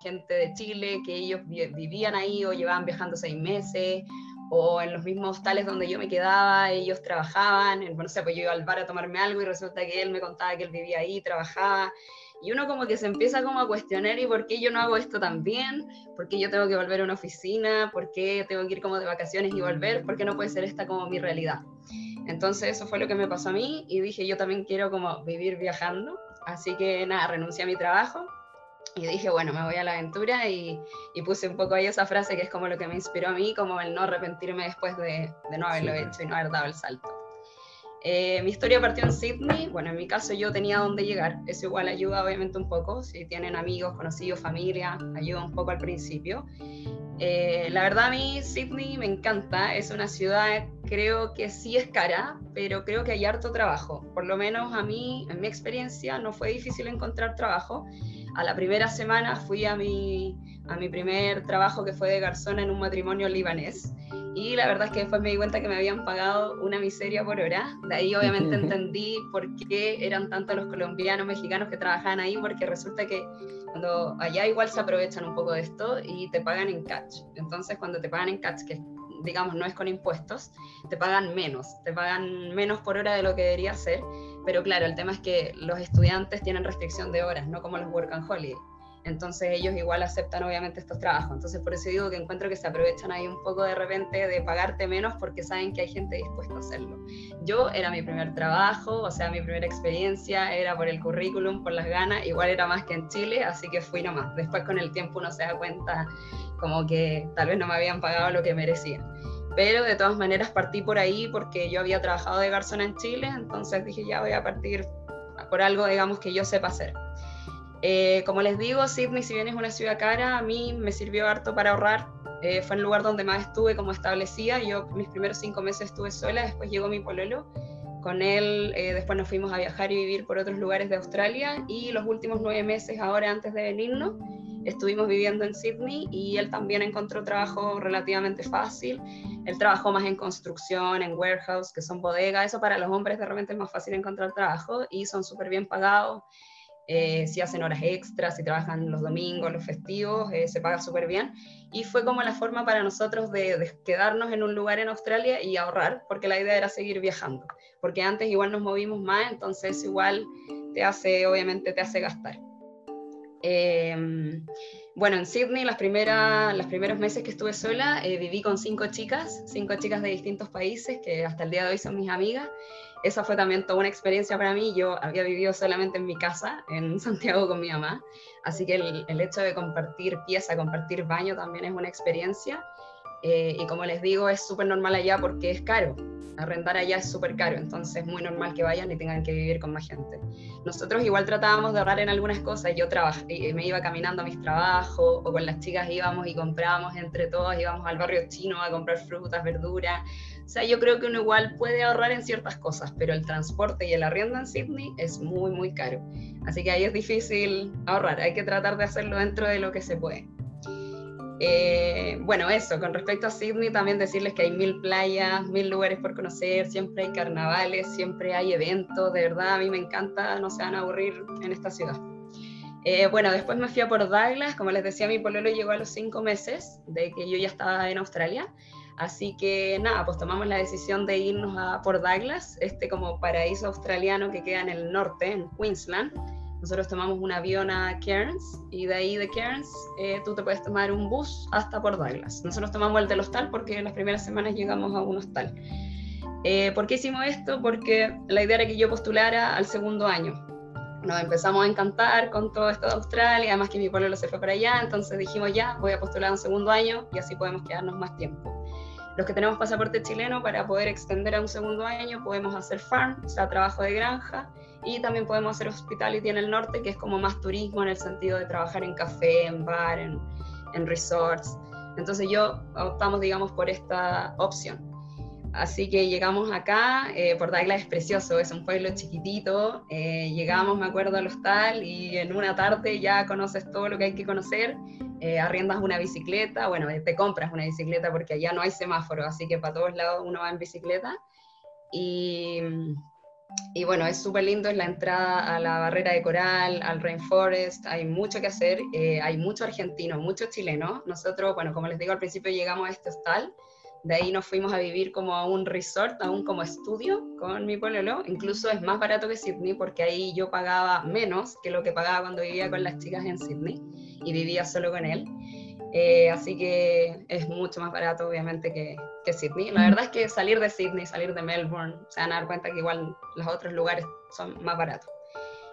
gente de Chile que ellos vivían ahí o llevaban viajando seis meses, o en los mismos hostales donde yo me quedaba, ellos trabajaban, no sé, pues yo iba al bar a tomarme algo y resulta que él me contaba que él vivía ahí, trabajaba, y uno como que se empieza como a cuestionar, ¿y por qué yo no hago esto también? ¿Por qué yo tengo que volver a una oficina? ¿Por qué tengo que ir como de vacaciones y volver? ¿Por qué no puede ser esta como mi realidad? Entonces eso fue lo que me pasó a mí y dije, yo también quiero como vivir viajando, así que nada, renuncié a mi trabajo y dije, bueno, me voy a la aventura y, y, puse un poco ahí esa frase que es como lo que me inspiró a mí, como el no arrepentirme después de, de no haberlo hecho y no haber dado el salto. Eh, mi historia partió en Sydney, bueno, en mi caso yo tenía dónde llegar, eso igual ayuda obviamente un poco, si tienen amigos, conocidos, familia, ayuda un poco al principio. Eh, la verdad a mí Sydney me encanta, es una ciudad creo que sí es cara, pero creo que hay harto trabajo, por lo menos a mí, en mi experiencia, no fue difícil encontrar trabajo. A la primera semana fui a mi, a mi primer trabajo que fue de garzona en un matrimonio libanés y la verdad es que después me di cuenta que me habían pagado una miseria por hora. De ahí obviamente entendí por qué eran tantos los colombianos, mexicanos que trabajaban ahí, porque resulta que cuando allá igual se aprovechan un poco de esto y te pagan en catch. Entonces cuando te pagan en catch, que digamos no es con impuestos, te pagan menos, te pagan menos por hora de lo que debería ser. Pero claro, el tema es que los estudiantes tienen restricción de horas, no como los work and holiday. Entonces ellos igual aceptan obviamente estos trabajos. Entonces por eso digo que encuentro que se aprovechan ahí un poco de repente de pagarte menos porque saben que hay gente dispuesta a hacerlo. Yo era mi primer trabajo, o sea, mi primera experiencia era por el currículum, por las ganas, igual era más que en Chile, así que fui nomás. Después con el tiempo uno se da cuenta como que tal vez no me habían pagado lo que merecía. Pero de todas maneras partí por ahí porque yo había trabajado de garzona en Chile, entonces dije ya voy a partir por algo, digamos, que yo sepa hacer. Eh, como les digo, Sydney, si bien es una ciudad cara, a mí me sirvió harto para ahorrar. Eh, fue el lugar donde más estuve como establecida. Yo mis primeros cinco meses estuve sola, después llegó mi pololo. Con él eh, después nos fuimos a viajar y vivir por otros lugares de Australia y los últimos nueve meses, ahora antes de venirnos, estuvimos viviendo en Sydney y él también encontró trabajo relativamente fácil. Él trabajó más en construcción, en warehouse, que son bodegas. Eso para los hombres de repente es más fácil encontrar trabajo y son súper bien pagados. Eh, si hacen horas extras, si trabajan los domingos, los festivos, eh, se paga súper bien. Y fue como la forma para nosotros de, quedarnos en un lugar en Australia y ahorrar, porque la idea era seguir viajando, porque antes igual nos movimos más, entonces igual te hace, obviamente te hace gastar. Em, bueno, en Sydney, las primeras, los primeros meses que estuve sola, eh, viví con cinco chicas, cinco chicas de distintos países que hasta el día de hoy son mis amigas esa fue también toda una experiencia para mí. Yo había vivido solamente en mi casa, en Santiago con mi mamá, así que el, hecho de compartir pieza, compartir baño también es una experiencia. Eh, y como les digo, es súper normal allá porque es caro. Arrendar allá es súper caro, entonces es muy normal que vayan y tengan que vivir con más gente. Nosotros igual tratábamos de ahorrar en algunas cosas. Yo trabajé, me iba caminando a mis trabajos o con las chicas íbamos y comprábamos entre todos, íbamos al barrio chino a comprar frutas, verduras o sea, yo creo que uno igual puede ahorrar en ciertas cosas, pero el transporte y el arriendo en Sydney es muy, muy caro. Así que ahí es difícil ahorrar, hay que tratar de hacerlo dentro de lo que se puede. Eh, bueno, eso, con respecto a Sydney, también decirles que hay mil playas, mil lugares por conocer, siempre hay carnavales, siempre hay eventos, de verdad, a mí me encanta, no se van a aburrir en esta ciudad. Eh, bueno, después me fui a Port Douglas, como les decía, mi pololo llegó a los cinco meses de que yo ya estaba en Australia. Así que nada, pues tomamos la decisión de irnos a Port Douglas, este como paraíso australiano que queda en el norte, en Queensland. Nosotros tomamos un avión a Cairns y de ahí de Cairns eh, tú te puedes tomar un bus hasta Port Douglas. Nosotros tomamos el del hostal porque las primeras semanas llegamos a un hostal. Eh, ¿Por qué hicimos esto? Porque la idea era que yo postulara al segundo año. Nos empezamos a encantar con todo esto de Australia, además que mi pueblo se fue para allá, entonces dijimos ya, voy a postular un segundo año y así podemos quedarnos más tiempo. Los que tenemos pasaporte chileno, para poder extender a un segundo año, podemos hacer farm, o sea, trabajo de granja, y también podemos hacer hospitality en el norte, que es como más turismo en el sentido de trabajar en café, en bar, en, resorts. Entonces yo optamos, digamos, por esta opción. Así que llegamos acá, eh, Port es precioso, es un pueblo chiquitito, eh, llegamos, me acuerdo, al hostal y en una tarde ya conoces todo lo que hay que conocer eh, arriendas una bicicleta, bueno, te compras una bicicleta porque allá no hay semáforo, así que para todos lados uno va en bicicleta. Y, y bueno, es súper lindo, es la entrada a la barrera de coral, al rainforest, hay mucho que hacer, eh, hay mucho argentino, mucho chileno. Nosotros, bueno, como les digo al principio, llegamos a este hostal, de ahí nos fuimos a vivir como a un resort, a un como estudio con mi pololo. Incluso es más barato que Sydney porque ahí yo pagaba menos que lo que pagaba cuando vivía con las chicas en Sydney y vivía solo con él. Eh, así que es mucho más barato, obviamente, que, que, Sydney. La verdad es que salir de Sydney, salir de Melbourne, se van a dar cuenta que igual los otros lugares son más baratos.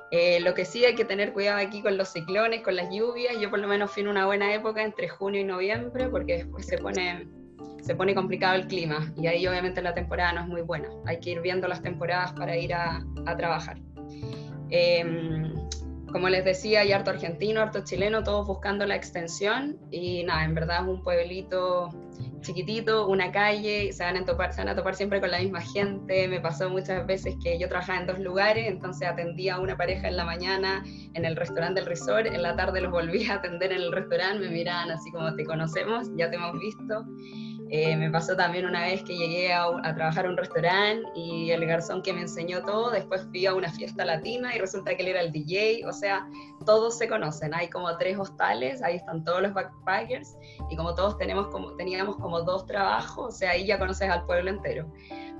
Eh, lo que sí hay que tener cuidado aquí con los ciclones, con las lluvias. Yo por lo menos fui en una buena época entre junio y noviembre, porque después se pone, se pone complicado el clima y ahí obviamente la temporada no es muy buena. Hay que ir viendo las temporadas para ir a, a trabajar. Eh, como les decía, hay harto argentino, harto chileno, todos buscando la extensión y nada, en verdad es un pueblito chiquitito, una calle, se van, a topar, se van a topar siempre con la misma gente. Me pasó muchas veces que yo trabajaba en dos lugares, entonces atendía a una pareja en la mañana en el restaurante del resort, en la tarde los volví a atender en el restaurante, me miraban así como te conocemos, ya te hemos visto. Eh, me pasó también una vez que llegué a, trabajar a un restaurante y el garzón que me enseñó todo, después fui a una fiesta latina y resulta que él era el DJ, o sea, todos se conocen, hay como tres hostales, ahí están todos los backpackers y como todos tenemos como, teníamos como dos trabajos, o sea, ahí ya conoces al pueblo entero.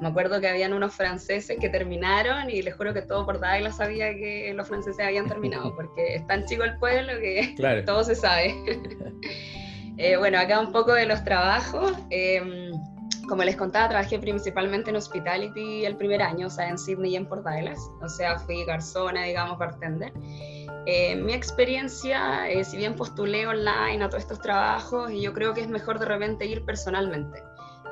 Me acuerdo que habían unos franceses que terminaron y les juro que todo por Daila sabía que los franceses habían terminado, porque es tan chico el pueblo que todo se sabe. Eh, bueno, acá un poco de los trabajos. Em, como les contaba, trabajé principalmente en hospitality el primer año, o sea, en Sydney y en Port Douglas. O sea, fui garzona, digamos, bartender. Eh, mi experiencia, eh, si bien postulé online a todos estos trabajos, y yo creo que es mejor de repente ir personalmente.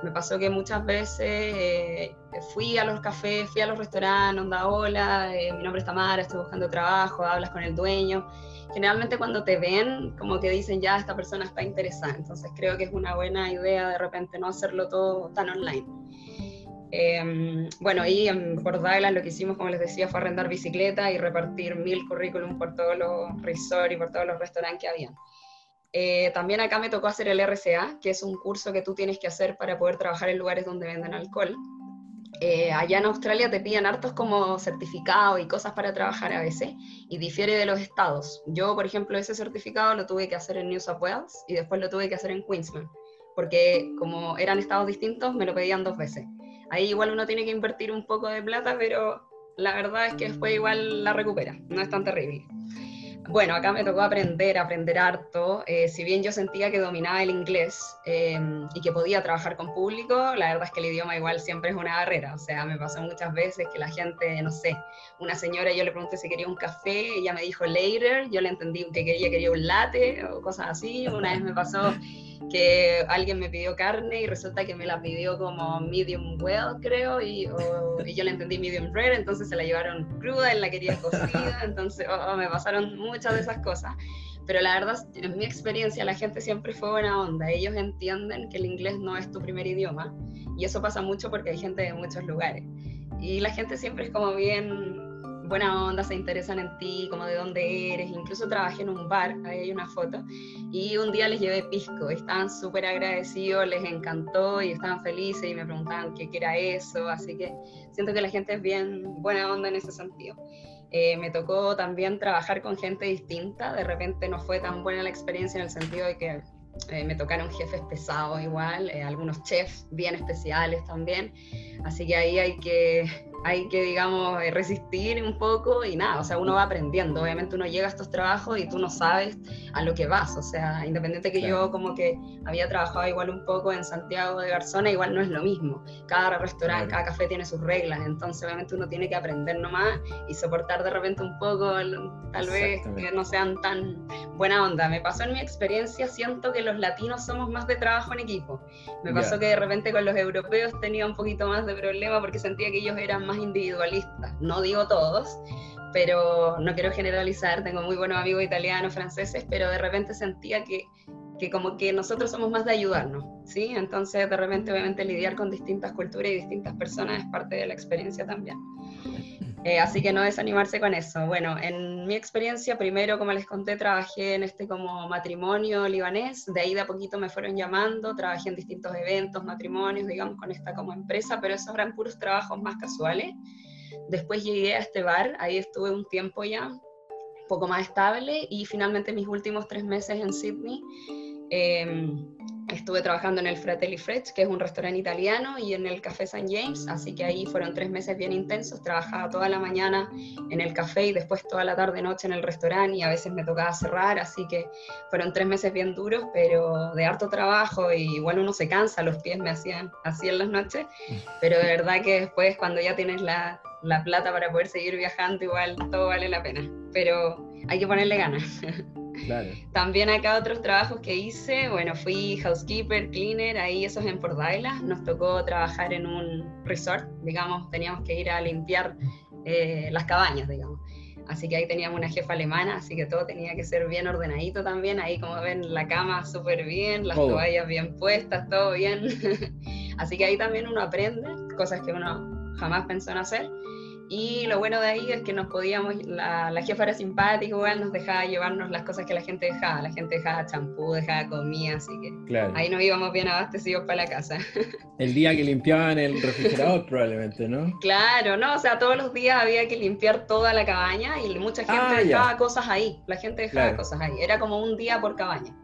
Me pasó que muchas veces fui a los cafés, fui a los restaurantes, onda, hola, mi nombre es Tamara, estoy buscando trabajo, hablas con el dueño, generalmente cuando te ven, como que dicen, ya, esta persona está interesada. Entonces creo que es una buena idea de repente no hacerlo todo tan online. Em, bueno, y en Port lo que hicimos, como les decía, fue arrendar bicicleta y repartir mil currículum por todos los resorts y por todos los restaurantes que habían. Eh, también acá me tocó hacer el RCA, que es un curso que tú tienes que hacer para poder trabajar en lugares donde venden alcohol. Eh, allá en Australia te piden hartos como certificado y cosas para trabajar a veces y difiere de los estados. Yo, por ejemplo, ese certificado lo tuve que hacer en New South Wales y después lo tuve que hacer en Queensland, porque como eran estados distintos, me lo pedían dos veces. Ahí igual uno tiene que invertir un poco de plata, pero la verdad es que después igual la recupera, no es tan terrible. Bueno, acá me tocó aprender, aprender harto. Eh, si bien yo sentía que dominaba el inglés em, y que podía trabajar con público, la verdad es que el idioma igual siempre es una barrera. O sea, me pasó muchas veces que la gente, no sé, una señora, yo le pregunté si quería un café, ella me dijo later, yo le entendí que ella quería un latte o cosas así. Una vez me pasó que alguien me pidió carne y resulta que me la pidió como medium well, creo, y, yo le entendí medium rare, entonces se la llevaron cruda, él la quería cocida, entonces oh, oh, me pasaron muchas de esas cosas. Pero la verdad, en mi experiencia, la gente siempre fue buena onda. Ellos entienden que el inglés no es tu primer idioma. Y eso pasa mucho porque hay gente de muchos lugares. Y la gente siempre es como bien buena onda, se interesan en ti, como de dónde eres. Incluso trabajé en un bar, ahí hay una foto, y un día les llevé pisco. Estaban súper agradecidos, les encantó y estaban felices y me preguntaban qué, era eso. Así que siento que la gente es bien buena onda en ese sentido. Eh, me tocó también trabajar con gente distinta. De repente no fue tan buena la experiencia en el sentido de que eh, me tocaron jefes pesados igual, eh, algunos chefs bien especiales también. Así que ahí hay que hay que, digamos, eh, resistir un poco y nada, o sea, uno va aprendiendo. Obviamente uno llega a estos trabajos y tú no sabes a lo que vas, o sea, independiente que yo como que había trabajado igual un poco en Santiago de Garzona, igual no es lo mismo. Cada restaurante, cada café tiene sus reglas, entonces obviamente uno tiene que aprender nomás y soportar de repente un poco, tal vez que no sean tan buena onda. Me pasó en mi experiencia, siento que los latinos somos más de trabajo en equipo. Me pasó que de repente con los europeos tenía un poquito más de problema porque sentía que ellos eran más individualistas. No digo todos, pero no quiero generalizar. Tengo muy buenos amigos italianos, franceses, pero de repente sentía que, que como que nosotros somos más de ayudarnos, ¿sí? Entonces, de repente, obviamente, lidiar con distintas culturas y distintas personas es parte de la experiencia también. Eh, así que no desanimarse con eso. Bueno, en mi experiencia, primero, como les conté, trabajé en este como matrimonio libanés, de ahí de a poquito me fueron llamando, trabajé en distintos eventos, matrimonios, digamos, con esta como empresa, pero esos eran puros trabajos más casuales. Después llegué a este bar, ahí estuve un tiempo ya, poco más estable, y finalmente mis últimos tres meses en Sydney. Eh, Estuve trabajando en el Fratelli Frecce, que es un restaurante italiano, y en el Café St. James, así que ahí fueron tres meses bien intensos. Trabajaba toda la mañana en el café y después toda la tarde-noche en el restaurante, y a veces me tocaba cerrar, así que fueron tres meses bien duros, pero de harto trabajo, y igual uno se cansa, los pies me hacían así en las noches, pero de verdad que después, cuando ya tienes la, la plata para poder seguir viajando, igual todo vale la pena, pero hay que ponerle ganas. También acá otros trabajos que hice, bueno, fui housekeeper, cleaner, ahí eso es en Port Nos tocó trabajar en un resort, digamos, teníamos que ir a limpiar eh, las cabañas, digamos. Así que ahí teníamos una jefa alemana, así que todo tenía que ser bien ordenadito también. Ahí como ven, la cama súper bien, las toallas bien puestas, todo bien. así que ahí también uno aprende cosas que uno jamás pensó en hacer. Y lo bueno de ahí es que nos podíamos, la, la jefa era simpática, igual nos dejaba llevarnos las cosas que la gente dejaba. La gente dejaba champú, dejaba comida, así que ahí nos íbamos bien abastecidos para la casa. El día que limpiaban el refrigerador probablemente, ¿no? Claro, no, o sea, todos los días había que limpiar toda la cabaña y mucha gente ah, dejaba cosas ahí. La gente dejaba cosas ahí. Era como un día por cabaña.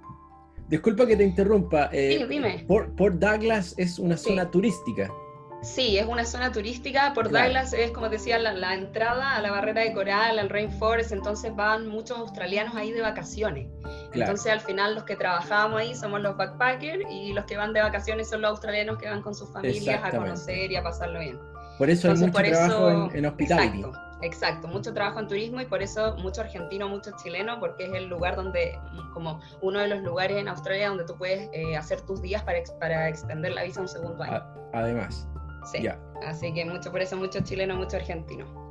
Disculpa que te interrumpa. Eh, sí, dime. Port, Douglas es una zona turística. Sí, es una zona turística. Por Douglas es, como decía, la, entrada a la barrera de coral, al rainforest. Entonces van muchos australianos ahí de vacaciones. Entonces al final los que trabajamos ahí somos los backpackers y los que van de vacaciones son los australianos que van con sus familias a conocer y a pasarlo bien. Por eso hay mucho trabajo en, en hospitality. Exacto. Exacto, mucho trabajo en turismo y por eso mucho argentino, mucho chileno, porque es el lugar donde, como uno de los lugares en Australia donde tú puedes eh, hacer tus días para, para extender la visa un segundo año. Además. Sí. Así que mucho por eso, mucho chileno, mucho argentino.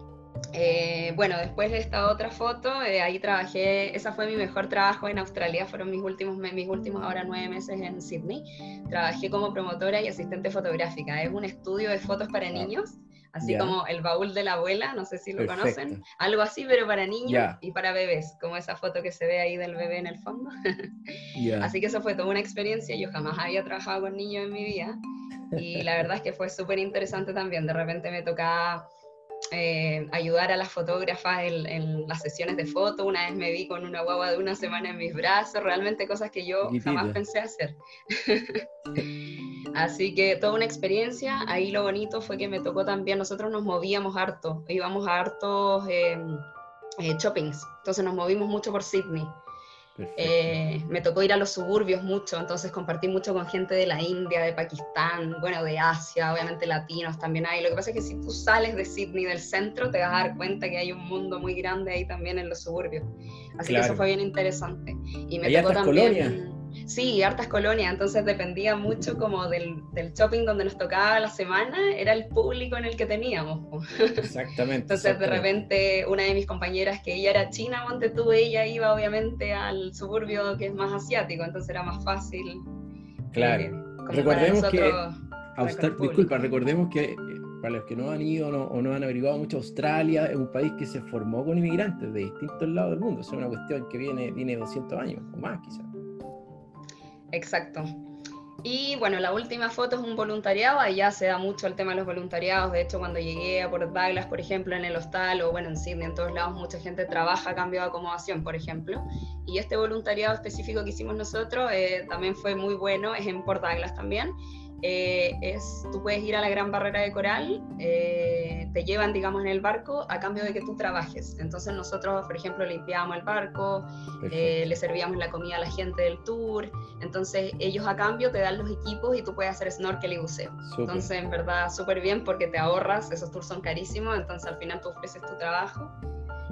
Eh, bueno, después de esta otra foto, eh, ahí trabajé, esa fue mi mejor trabajo en Australia, fueron mis últimos, mis últimos ahora nueve meses en Sydney. Trabajé como promotora y asistente fotográfica. Es un estudio de fotos para ah, niños, así como el baúl de la abuela, no sé si lo conocen, algo así, pero para niños y para bebés, como esa foto que se ve ahí del bebé en el fondo. Así que eso fue toda una experiencia, yo jamás había trabajado con niños en mi vida y la verdad es que fue súper interesante también. De repente me tocaba eh, ayudar a las fotógrafas en, las sesiones de foto. Una vez me vi con una guagua de una semana en mis brazos, realmente cosas que yo jamás pensé hacer. Así que toda una experiencia. Ahí lo bonito fue que me tocó también, nosotros nos movíamos harto, íbamos a hartos em, eh, shoppings, entonces nos movimos mucho por Sydney. Eh, me tocó ir a los suburbios mucho, entonces compartí mucho con gente de la India, de Pakistán, bueno, de Asia, obviamente latinos también hay. Lo que pasa es que si tú sales de Sydney, del centro, te vas a dar cuenta que hay un mundo muy grande ahí también en los suburbios. Así que eso fue bien interesante. Y me tocó también... Sí, hartas colonias, entonces dependía mucho como del, del, shopping donde nos tocaba la semana, era el público en el que teníamos. Exactamente. entonces de repente una de mis compañeras que ella era china, monte tú, ella iba obviamente al suburbio que es más asiático, entonces era más fácil. Claro. Eh, recordemos que, disculpa, recordemos que eh, para los que no han ido o no han averiguado mucho, Australia es un país que se formó con inmigrantes de distintos lados del mundo. Es una cuestión que viene, viene 200 años o más quizás. Exacto. Y bueno, la última foto es un voluntariado, ahí ya se da mucho el tema de los voluntariados, de hecho cuando llegué a Port Douglas, por ejemplo, en el hostal o bueno, en Sydney, en todos lados, mucha gente trabaja a cambio de acomodación, por ejemplo, y este voluntariado específico que hicimos nosotros eh, también fue muy bueno, es en Port Douglas también, eh, es, tú puedes ir a la gran barrera de coral, eh, te llevan, digamos, en el barco a cambio de que tú trabajes. Entonces nosotros, por ejemplo, limpiábamos el barco, eh, le servíamos la comida a la gente del tour, entonces ellos a cambio te dan los equipos y tú puedes hacer snorkel y buceo. Entonces, en verdad, súper bien porque te ahorras, esos tours son carísimos, entonces al final tú ofreces tu trabajo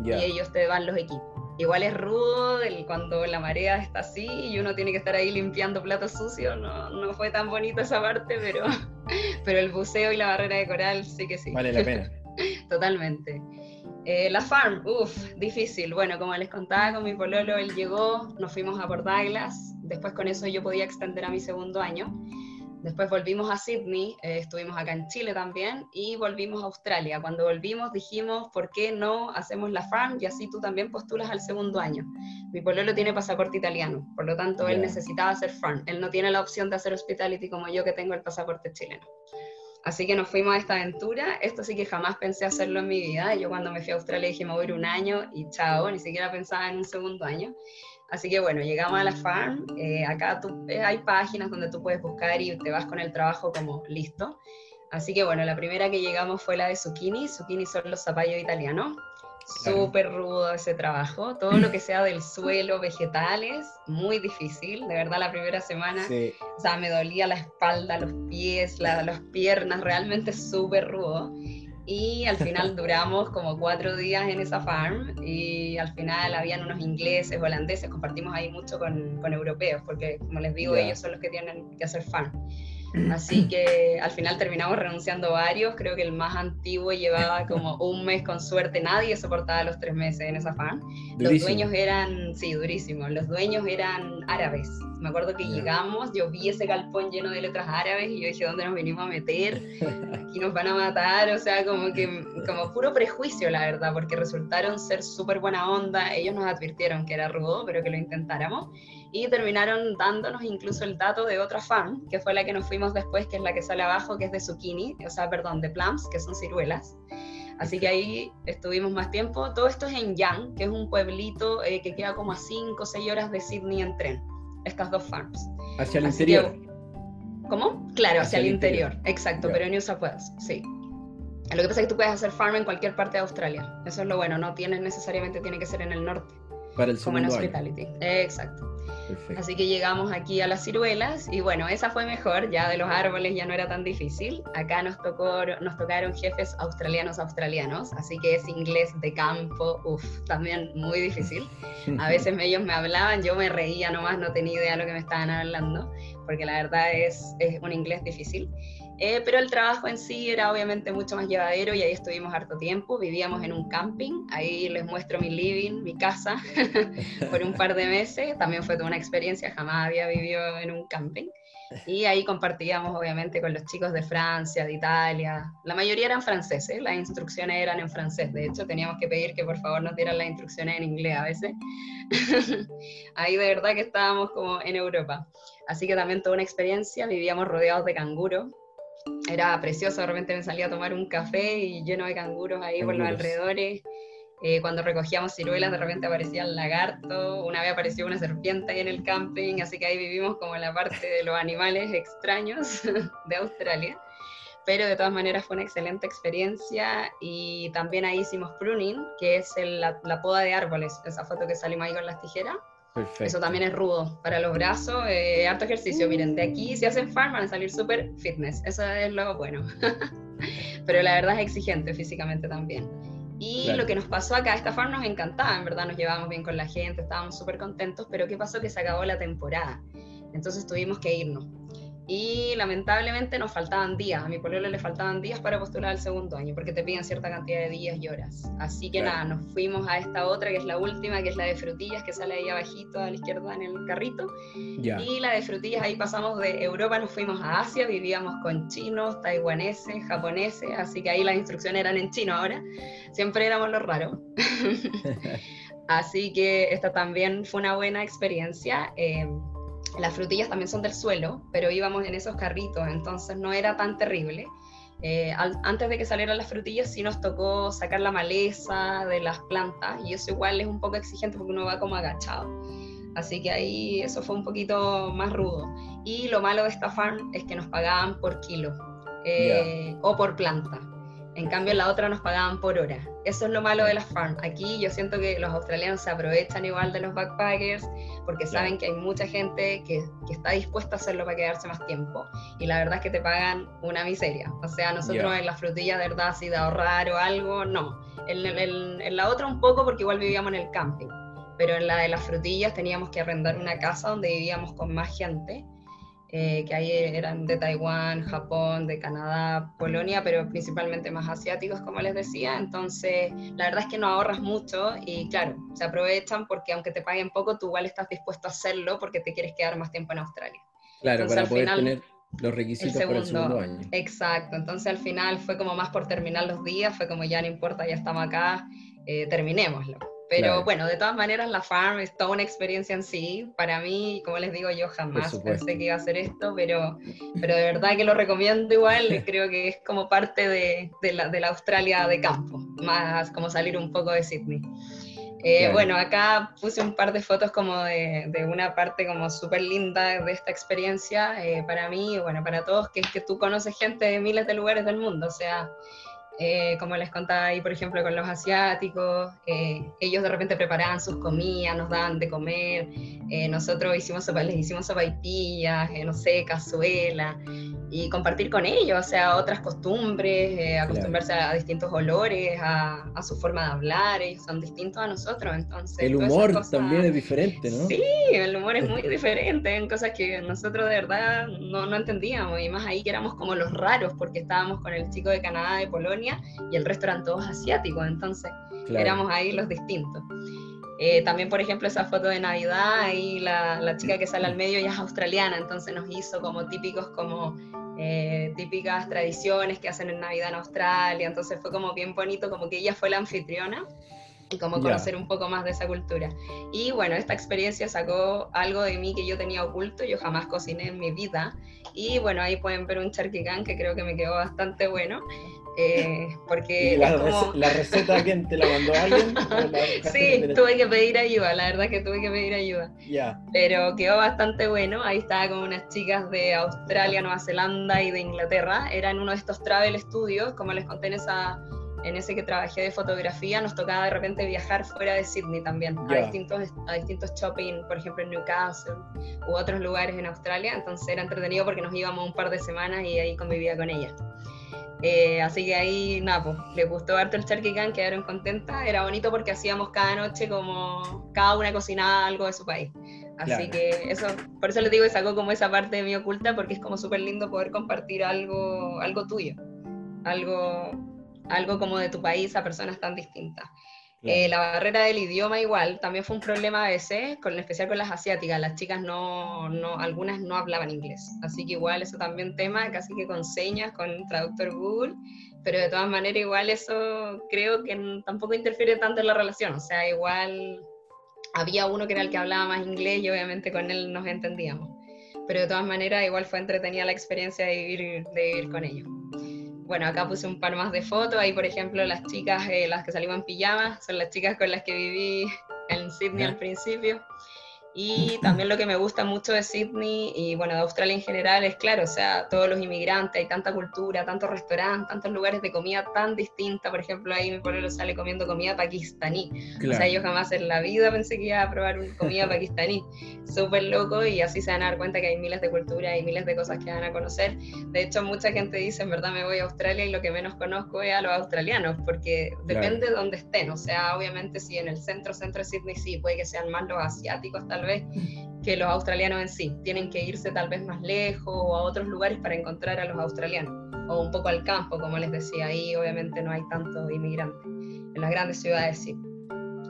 y ellos te dan los equipos. Igual es rudo cuando la marea está así y uno tiene que estar ahí limpiando platos sucios. No, no fue tan bonito esa parte, pero, pero el buceo y la barrera de coral sí que sí. Vale la pena. Totalmente. Eh, la farm, uff, difícil. Bueno, como les contaba con mi pololo, él llegó, nos fuimos a Port Douglas. Después con eso yo podía extender a mi segundo año. Después volvimos a Sydney, eh, estuvimos acá en Chile también y volvimos a Australia. Cuando volvimos dijimos, ¿por qué no hacemos la farm y así tú también postulas al segundo año? Mi pololo tiene pasaporte italiano, por lo tanto él necesitaba hacer farm. Él no tiene la opción de hacer hospitality como yo que tengo el pasaporte chileno. Así que nos fuimos a esta aventura. Esto sí que jamás pensé hacerlo en mi vida. Yo cuando me fui a Australia dije, me voy a ir un año y chao, ni siquiera pensaba en un segundo año. Así que bueno, llegamos a la farm. Eh, acá tú, eh, hay páginas donde tú puedes buscar y te vas con el trabajo como listo. Así que bueno, la primera que llegamos fue la de zucchini. Zucchini son los zapallos italianos. Súper rudo ese trabajo. Todo lo que sea del suelo, vegetales, muy difícil. De verdad, la primera semana, o sea, me dolía la espalda, los pies, las piernas, realmente súper rudo. Y al final duramos como cuatro días en esa farm y al final habían unos ingleses, holandeses, compartimos ahí mucho con, con europeos, porque como les digo, ellos son los que tienen que hacer farm. Así que al final terminamos renunciando varios. Creo que el más antiguo llevaba como un mes con suerte. Nadie soportaba los tres meses en esa fan. Los dueños eran, sí, durísimo. Los dueños eran árabes. Me acuerdo que llegamos, yo vi ese galpón lleno de letras árabes y yo dije, ¿dónde nos venimos a meter? Aquí nos van a matar. O sea, como que, como puro prejuicio, la verdad, porque resultaron ser súper buena onda. Ellos nos advirtieron que era rudo, pero que lo intentáramos y terminaron dándonos incluso el dato de otra fan, que fue la que nos fuimos después, que es la que sale abajo, que es de zucchini, o sea, perdón, de plums, que son ciruelas. Así que ahí estuvimos más tiempo. Todo esto es en Yang, que es un pueblito eh, que queda como a 5 o 6 horas de Sydney en tren, estas dos farms. ¿Hacia el interior? ¿Cómo? Claro, hacia, el interior, exacto, pero en New South Wales, sí. Lo que pasa es que tú puedes hacer farm en cualquier parte de Australia. Eso es lo bueno, no tienes necesariamente, tiene que ser en el norte. Para el Como en Hospitality. Exacto. Así que llegamos aquí a las ciruelas y bueno, esa fue mejor, ya de los árboles ya no era tan difícil. Acá nos, tocó, nos tocaron jefes australianos australianos, así que es inglés de campo, uff, también muy difícil. A veces ellos me hablaban, yo me reía nomás, no tenía idea de lo que me estaban hablando, porque la verdad es, es un inglés difícil. Eh, pero el trabajo en sí era obviamente mucho más llevadero y ahí estuvimos harto tiempo. Vivíamos en un camping, ahí les muestro mi living, mi casa, por un par de meses. También fue toda una experiencia, jamás había vivido en un camping. Y ahí compartíamos obviamente con los chicos de Francia, de Italia. La mayoría eran franceses, las instrucciones eran en francés. De hecho, teníamos que pedir que por favor nos dieran las instrucciones en inglés a veces. ahí de verdad que estábamos como en Europa. Así que también toda una experiencia, vivíamos rodeados de canguros era precioso, de repente me salía a tomar un café y lleno de canguros ahí por los alrededores. Eh, cuando recogíamos ciruelas, de repente aparecían lagartos, una vez apareció una serpiente ahí en el camping, así que ahí vivimos como la parte de los animales extraños de Australia. Pero de todas maneras fue una excelente experiencia y también ahí hicimos pruning, que es la, la, poda de árboles, esa foto que salimos ahí con las tijeras. Eso también es rudo para los brazos, eh, harto ejercicio. Miren, de aquí si hacen farm van a salir súper fitness, eso es lo bueno. Pero la verdad es exigente físicamente también. Y lo que nos pasó acá, esta farm nos encantaba, en verdad nos llevábamos bien con la gente, estábamos súper contentos, pero ¿qué pasó? Que se acabó la temporada. Entonces tuvimos que irnos y lamentablemente nos faltaban días, a mi pueblo le faltaban días para postular al segundo año, porque te piden cierta cantidad de días y horas. Así que nada, nos fuimos a esta otra, que es la última, que es la de frutillas, que sale ahí abajito a la izquierda en el carrito. Y la de frutillas, ahí pasamos de Europa, nos fuimos a Asia, vivíamos con chinos, taiwaneses, japoneses, así que ahí las instrucciones eran en chino ahora, siempre éramos los raros. así que esta también fue una buena experiencia. Eh, las frutillas también son del suelo, pero íbamos en esos carritos, entonces no era tan terrible. Eh, antes de que salieran las frutillas sí nos tocó sacar la maleza de las plantas y eso igual es un poco exigente porque uno va como agachado. Así que ahí eso fue un poquito más rudo. Y lo malo de esta farm es que nos pagaban por kilo eh, o por planta. En cambio, en la otra nos pagaban por hora. Eso es lo malo de las farm. Aquí yo siento que los australianos se aprovechan igual de los backpackers porque saben que hay mucha gente que, que, está dispuesta a hacerlo para quedarse más tiempo. Y la verdad es que te pagan una miseria. O sea, nosotros en las frutillas, de verdad, así de ahorrar o algo, no. En, en, en la otra un poco porque igual vivíamos en el camping. Pero en la de las frutillas teníamos que arrendar una casa donde vivíamos con más gente eh, que ahí eran de Taiwán, Japón, de Canadá, Polonia, pero principalmente más asiáticos, como les decía. Entonces, la verdad es que no ahorras mucho y claro, se aprovechan porque aunque te paguen poco, tú igual estás dispuesto a hacerlo porque te quieres quedar más tiempo en Australia. Claro, para poder tener los requisitos para el segundo año. Exacto, entonces al final fue como más por terminar los días, fue como ya no importa, ya estamos acá, eh, terminémoslo. Pero bueno, de todas maneras la farm es toda una experiencia en sí. Para mí, como les digo, yo jamás pensé que iba a hacer esto, pero, pero de verdad que lo recomiendo igual. creo que es como parte de, de, la, de la Australia de campo, más como salir un poco de Sydney. Eh, bueno, acá puse un par de fotos como de, de una parte como súper linda de esta experiencia eh, para mí, bueno, para todos, que es que tú conoces gente de miles de lugares del mundo, o sea, eh, como les contaba ahí, por ejemplo, con los asiáticos, eh, ellos de repente preparaban sus comidas, nos daban de comer, eh, nosotros hicimos sopa, les hicimos sopaipillas, no sé, cazuela, y compartir con ellos, o sea, otras costumbres, acostumbrarse a, distintos olores, a, a, su forma de hablar, ellos son distintos a nosotros, entonces... El humor también es diferente, ¿no? Sí, el humor es muy diferente, en cosas que nosotros de verdad no, no entendíamos, y más ahí que éramos como los raros, porque estábamos con el chico de Canadá, de Polonia, y el resto eran todos asiáticos, entonces éramos ahí los distintos. Eh, también, por ejemplo, esa foto de Navidad, ahí la, la, chica que sale al medio ya es australiana, entonces nos hizo como típicos, como eh, típicas tradiciones que hacen en Navidad en Australia, entonces fue como bien bonito, como que ella fue la anfitriona y como conocer un poco más de esa cultura. Y bueno, esta experiencia sacó algo de mí que yo tenía oculto, yo jamás cociné en mi vida. Y bueno, ahí pueden ver un charquicán que creo que me quedó bastante bueno. Eh, porque la, receta quién te la mandó alguien? sí, tuve que pedir ayuda, la verdad que tuve que pedir ayuda. Pero quedó bastante bueno, ahí estaba con unas chicas de Australia, Nueva Zelanda y de Inglaterra, eran uno de estos travel studios, como les conté en esa en ese que trabajé de fotografía, nos tocaba de repente viajar fuera de Sydney también, a, distintos, a distintos shopping, por ejemplo en Newcastle u otros lugares en Australia, entonces era entretenido porque nos íbamos un par de semanas y ahí convivía con ellas. Eh, así que ahí, nada, pues, les gustó harto el charquicán, quedaron contentas. Era bonito porque hacíamos cada noche como cada una cocinaba algo de su país. Así que eso, por eso les digo, sacó como esa parte de mi oculta porque es como súper lindo poder compartir algo, algo tuyo, algo, algo como de tu país a personas tan distintas. Eh, la barrera del idioma igual, también fue un problema a veces, con, en especial con las asiáticas, las chicas no, no, algunas no hablaban inglés, así que igual eso también tema, casi que con señas, con traductor Google, pero de todas maneras igual eso creo que tampoco interfiere tanto en la relación, o sea, igual había uno que era el que hablaba más inglés y obviamente con él nos entendíamos, pero de todas maneras igual fue entretenida la experiencia de vivir, de vivir con ellos bueno, acá puse un par más de fotos. Ahí, por ejemplo, las chicas, eh, las que salimos en pijama, son las chicas con las que viví en Sydney al principio. Y también lo que me gusta mucho de Sydney y bueno, de Australia en general es claro, o sea, todos los inmigrantes, hay tanta cultura, tantos restaurantes, tantos lugares de comida tan distinta. Por ejemplo, ahí mi pueblo sale comiendo comida pakistaní. O sea, yo jamás en la vida pensé que iba a probar una comida pakistaní. Súper loco y así se van a dar cuenta que hay miles de culturas y miles de cosas que van a conocer. De hecho, mucha gente dice, en verdad me voy a Australia y lo que menos conozco es a los australianos, porque depende de dónde estén. O sea, obviamente si en el centro, centro de Sydney sí, puede que sean más los asiáticos tal vez que los australianos en sí. Tienen que irse tal vez más lejos o a otros lugares para encontrar a los australianos, o un poco al campo, como les decía, ahí obviamente no hay tanto inmigrante, en las grandes ciudades sí.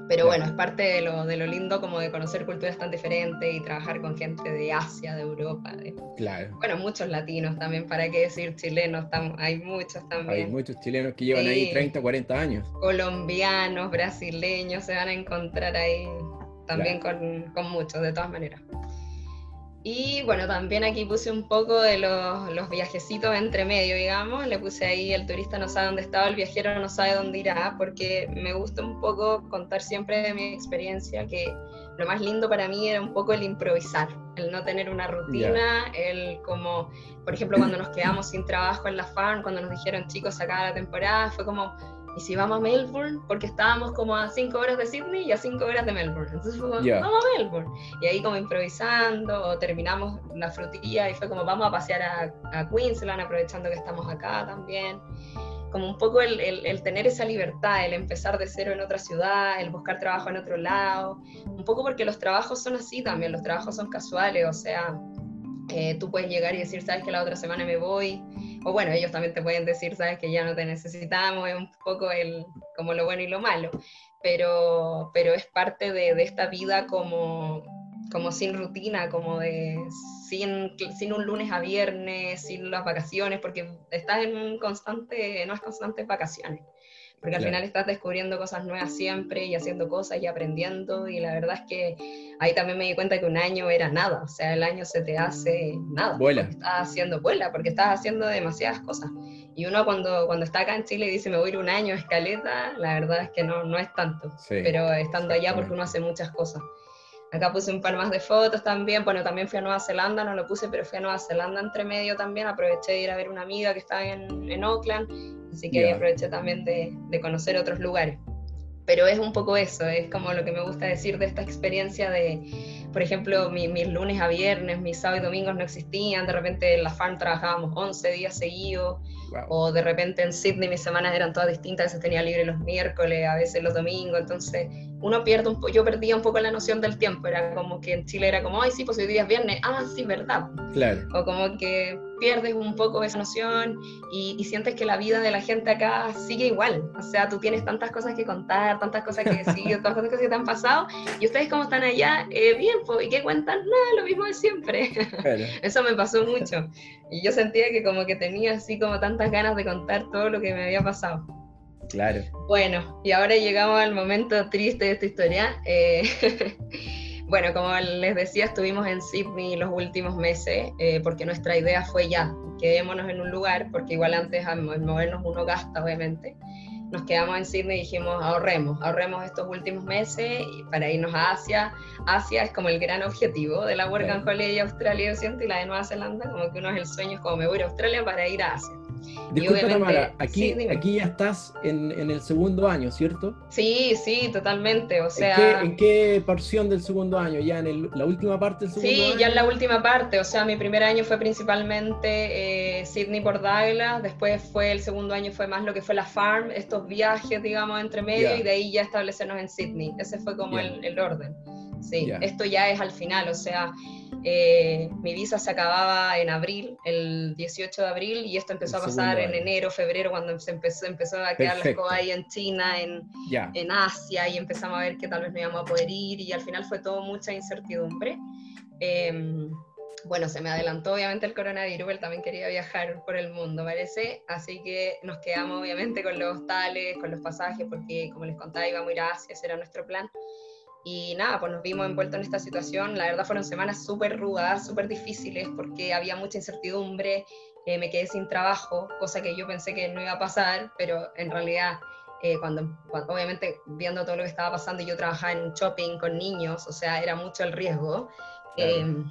Pero bueno, es parte de lo, de lo lindo como de conocer culturas tan diferentes y trabajar con gente de Asia, de Europa. claro. Bueno, muchos latinos también, para qué decir chilenos, hay muchos también. Hay muchos chilenos que llevan ahí 30, 40 años. Colombianos, brasileños, se van a encontrar ahí también con, con, muchos, de todas maneras. Y bueno, también aquí puse un poco de los, los, viajecitos entre medio, digamos. Le puse ahí el turista no sabe dónde estaba, el viajero no sabe dónde irá, porque me gusta un poco contar siempre de mi experiencia, que lo más lindo para mí era un poco el improvisar, el no tener una rutina, el como, por ejemplo, cuando nos quedamos sin trabajo en la farm, cuando nos dijeron chicos, acaba la temporada, fue como ¿y si vamos a Melbourne? Porque estábamos como a 5 horas de Sydney y a 5 horas de Melbourne. Entonces fue como, vamos a Melbourne. Y ahí como improvisando, o terminamos la frutilla y fue como, vamos a pasear a, a Queensland, aprovechando que estamos acá también. Como un poco el, el, el, tener esa libertad, el empezar de cero en otra ciudad, el buscar trabajo en otro lado. Un poco porque los trabajos son así también, los trabajos son casuales, o sea, eh, tú puedes llegar y decir, sabes que la otra semana me voy, o bueno, ellos también te pueden decir, sabes que ya no te necesitamos, es un poco el, como lo bueno y lo malo, pero, pero es parte de, de esta vida como, como sin rutina, como de sin, sin un lunes a viernes, sin las vacaciones, porque estás en un constante, no es constante vacaciones. Porque al final estás descubriendo cosas nuevas siempre y haciendo cosas y aprendiendo y la verdad es que ahí también me di cuenta que un año era nada, o sea, el año se te hace nada. Vuela. Estás haciendo vuela, porque estás haciendo demasiadas cosas. Y uno cuando, cuando está acá en Chile y dice me voy a ir un año a escaleta, la verdad es que no, no es tanto, pero estando allá porque uno hace muchas cosas. Acá puse un par más de fotos también. Bueno, también fui a Nueva Zelanda, no lo puse, pero fui a Nueva Zelanda entre medio también. Aproveché de ir a ver una amiga que estaba en, en Oakland, así que ahí aproveché también de, de, conocer otros lugares. Pero es un poco eso, es como lo que me gusta decir de esta experiencia de, por ejemplo, mis lunes a viernes, mis sábados y domingos no existían, de repente en la farm trabajábamos 11 días seguidos, o de repente en Sydney mis semanas eran todas distintas, a veces tenía libre los miércoles, a veces los domingos, entonces uno pierde un poco, yo perdía un poco la noción del tiempo, era como que en Chile era como, ay sí, pues hoy día es viernes, ah sí, verdad. Claro. O como que pierdes un poco esa noción y, sientes que la vida de la gente acá sigue igual. O sea, tú tienes tantas cosas que contar, tantas cosas que decir, tantas cosas que te han pasado, y ustedes como están allá, eh, bien, pues, ¿y qué cuentan? Nada, lo mismo de siempre. Eso me pasó mucho. Y yo sentía que como que tenía así como tantas ganas de contar todo lo que me había pasado. Claro. Bueno, y ahora llegamos al momento triste de esta historia. Eh, Bueno, como les decía, estuvimos en Sydney los últimos meses eh, porque nuestra idea fue ya, quedémonos en un lugar, porque igual antes al movernos uno gasta, obviamente. Nos quedamos en Sydney y dijimos, ahorremos, ahorremos estos últimos meses para irnos a Asia. Asia es como el gran objetivo de la Work and Holiday Australia, yo siento, y la de Nueva Zelanda, como que uno es el sueño, como me voy a Australia para ir a Asia. Disculpa, Tamara, aquí, aquí ya estás en, en, el segundo año, ¿cierto? Sí, sí, totalmente. O sea, ¿En qué, porción del segundo año? ¿Ya en la última parte del segundo sí, año? Sí, ya en la última parte. O sea, mi primer año fue principalmente eh, Sydney por Douglas, después fue el segundo año fue más lo que fue la farm, estos viajes, digamos, entre medio, y de ahí ya establecernos en Sydney. Ese fue como el, el, orden. Sí, esto ya es al final, o sea, eh, mi visa se acababa en abril, el 18 de abril, y esto empezó a pasar en enero, febrero, cuando se empezó, empezó a quedar las cosas ahí en China, en, en Asia, y empezamos a ver que tal vez no íbamos a poder ir, y al final fue todo mucha incertidumbre. Em, bueno, se me adelantó obviamente el coronavirus, él también quería viajar por el mundo, parece, así que nos quedamos obviamente con los hostales, con los pasajes, porque como les contaba íbamos a ir a Asia, ese era nuestro plan. Y nada, pues nos vimos envueltos en esta situación. La verdad fueron semanas súper rudas, súper difíciles, porque había mucha incertidumbre. Eh, me quedé sin trabajo, cosa que yo pensé que no iba a pasar, pero en realidad, eh, cuando, obviamente viendo todo lo que estaba pasando, yo trabajaba en un shopping con niños, o sea, era mucho el riesgo. Em,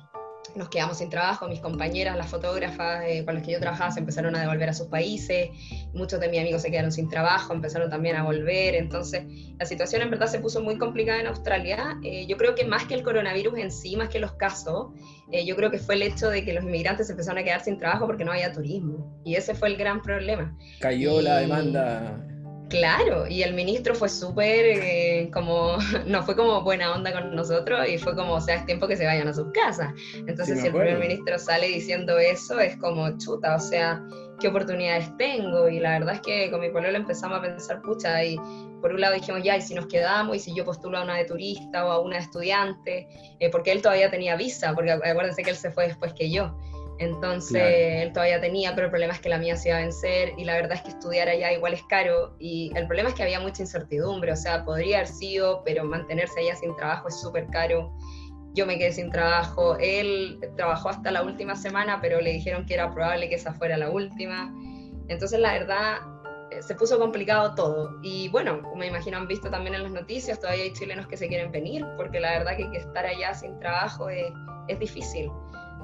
nos quedamos sin trabajo, mis compañeras, las fotógrafas eh, con las que yo trabajaba se empezaron a devolver a sus países, muchos de mis amigos se quedaron sin trabajo, empezaron también a volver, entonces la situación en verdad se puso muy complicada en Australia. Eh, yo creo que más que el coronavirus en sí, más que los casos, eh, yo creo que fue el hecho de que los inmigrantes empezaron a quedar sin trabajo porque no había turismo, y ese fue el gran problema. Cayó la demanda Claro, y el ministro fue súper, eh, como, no fue como buena onda con nosotros y fue como, o sea, es tiempo que se vayan a sus casas. Entonces, si el primer ministro sale diciendo eso, es como chuta, o sea, ¿qué oportunidades tengo? Y la verdad es que con mi pueblo empezamos a pensar, pucha, y por un lado dijimos, ya, y si nos quedamos, y si yo postulo a una de turista o a una de estudiante, eh, porque él todavía tenía visa, porque acuérdense que él se fue después que yo. Entonces él todavía tenía, pero el problema es que la mía se iba a vencer y la verdad es que estudiar allá igual es caro y el problema es que había mucha incertidumbre, o sea, podría haber sido, pero mantenerse allá sin trabajo es súper caro. Yo me quedé sin trabajo, él trabajó hasta la última semana, pero le dijeron que era probable que esa fuera la última. Entonces la verdad eh, se puso complicado todo. Y bueno, me imagino han visto también en las noticias, todavía hay chilenos que se quieren venir, porque la verdad que, estar allá sin trabajo es, es difícil.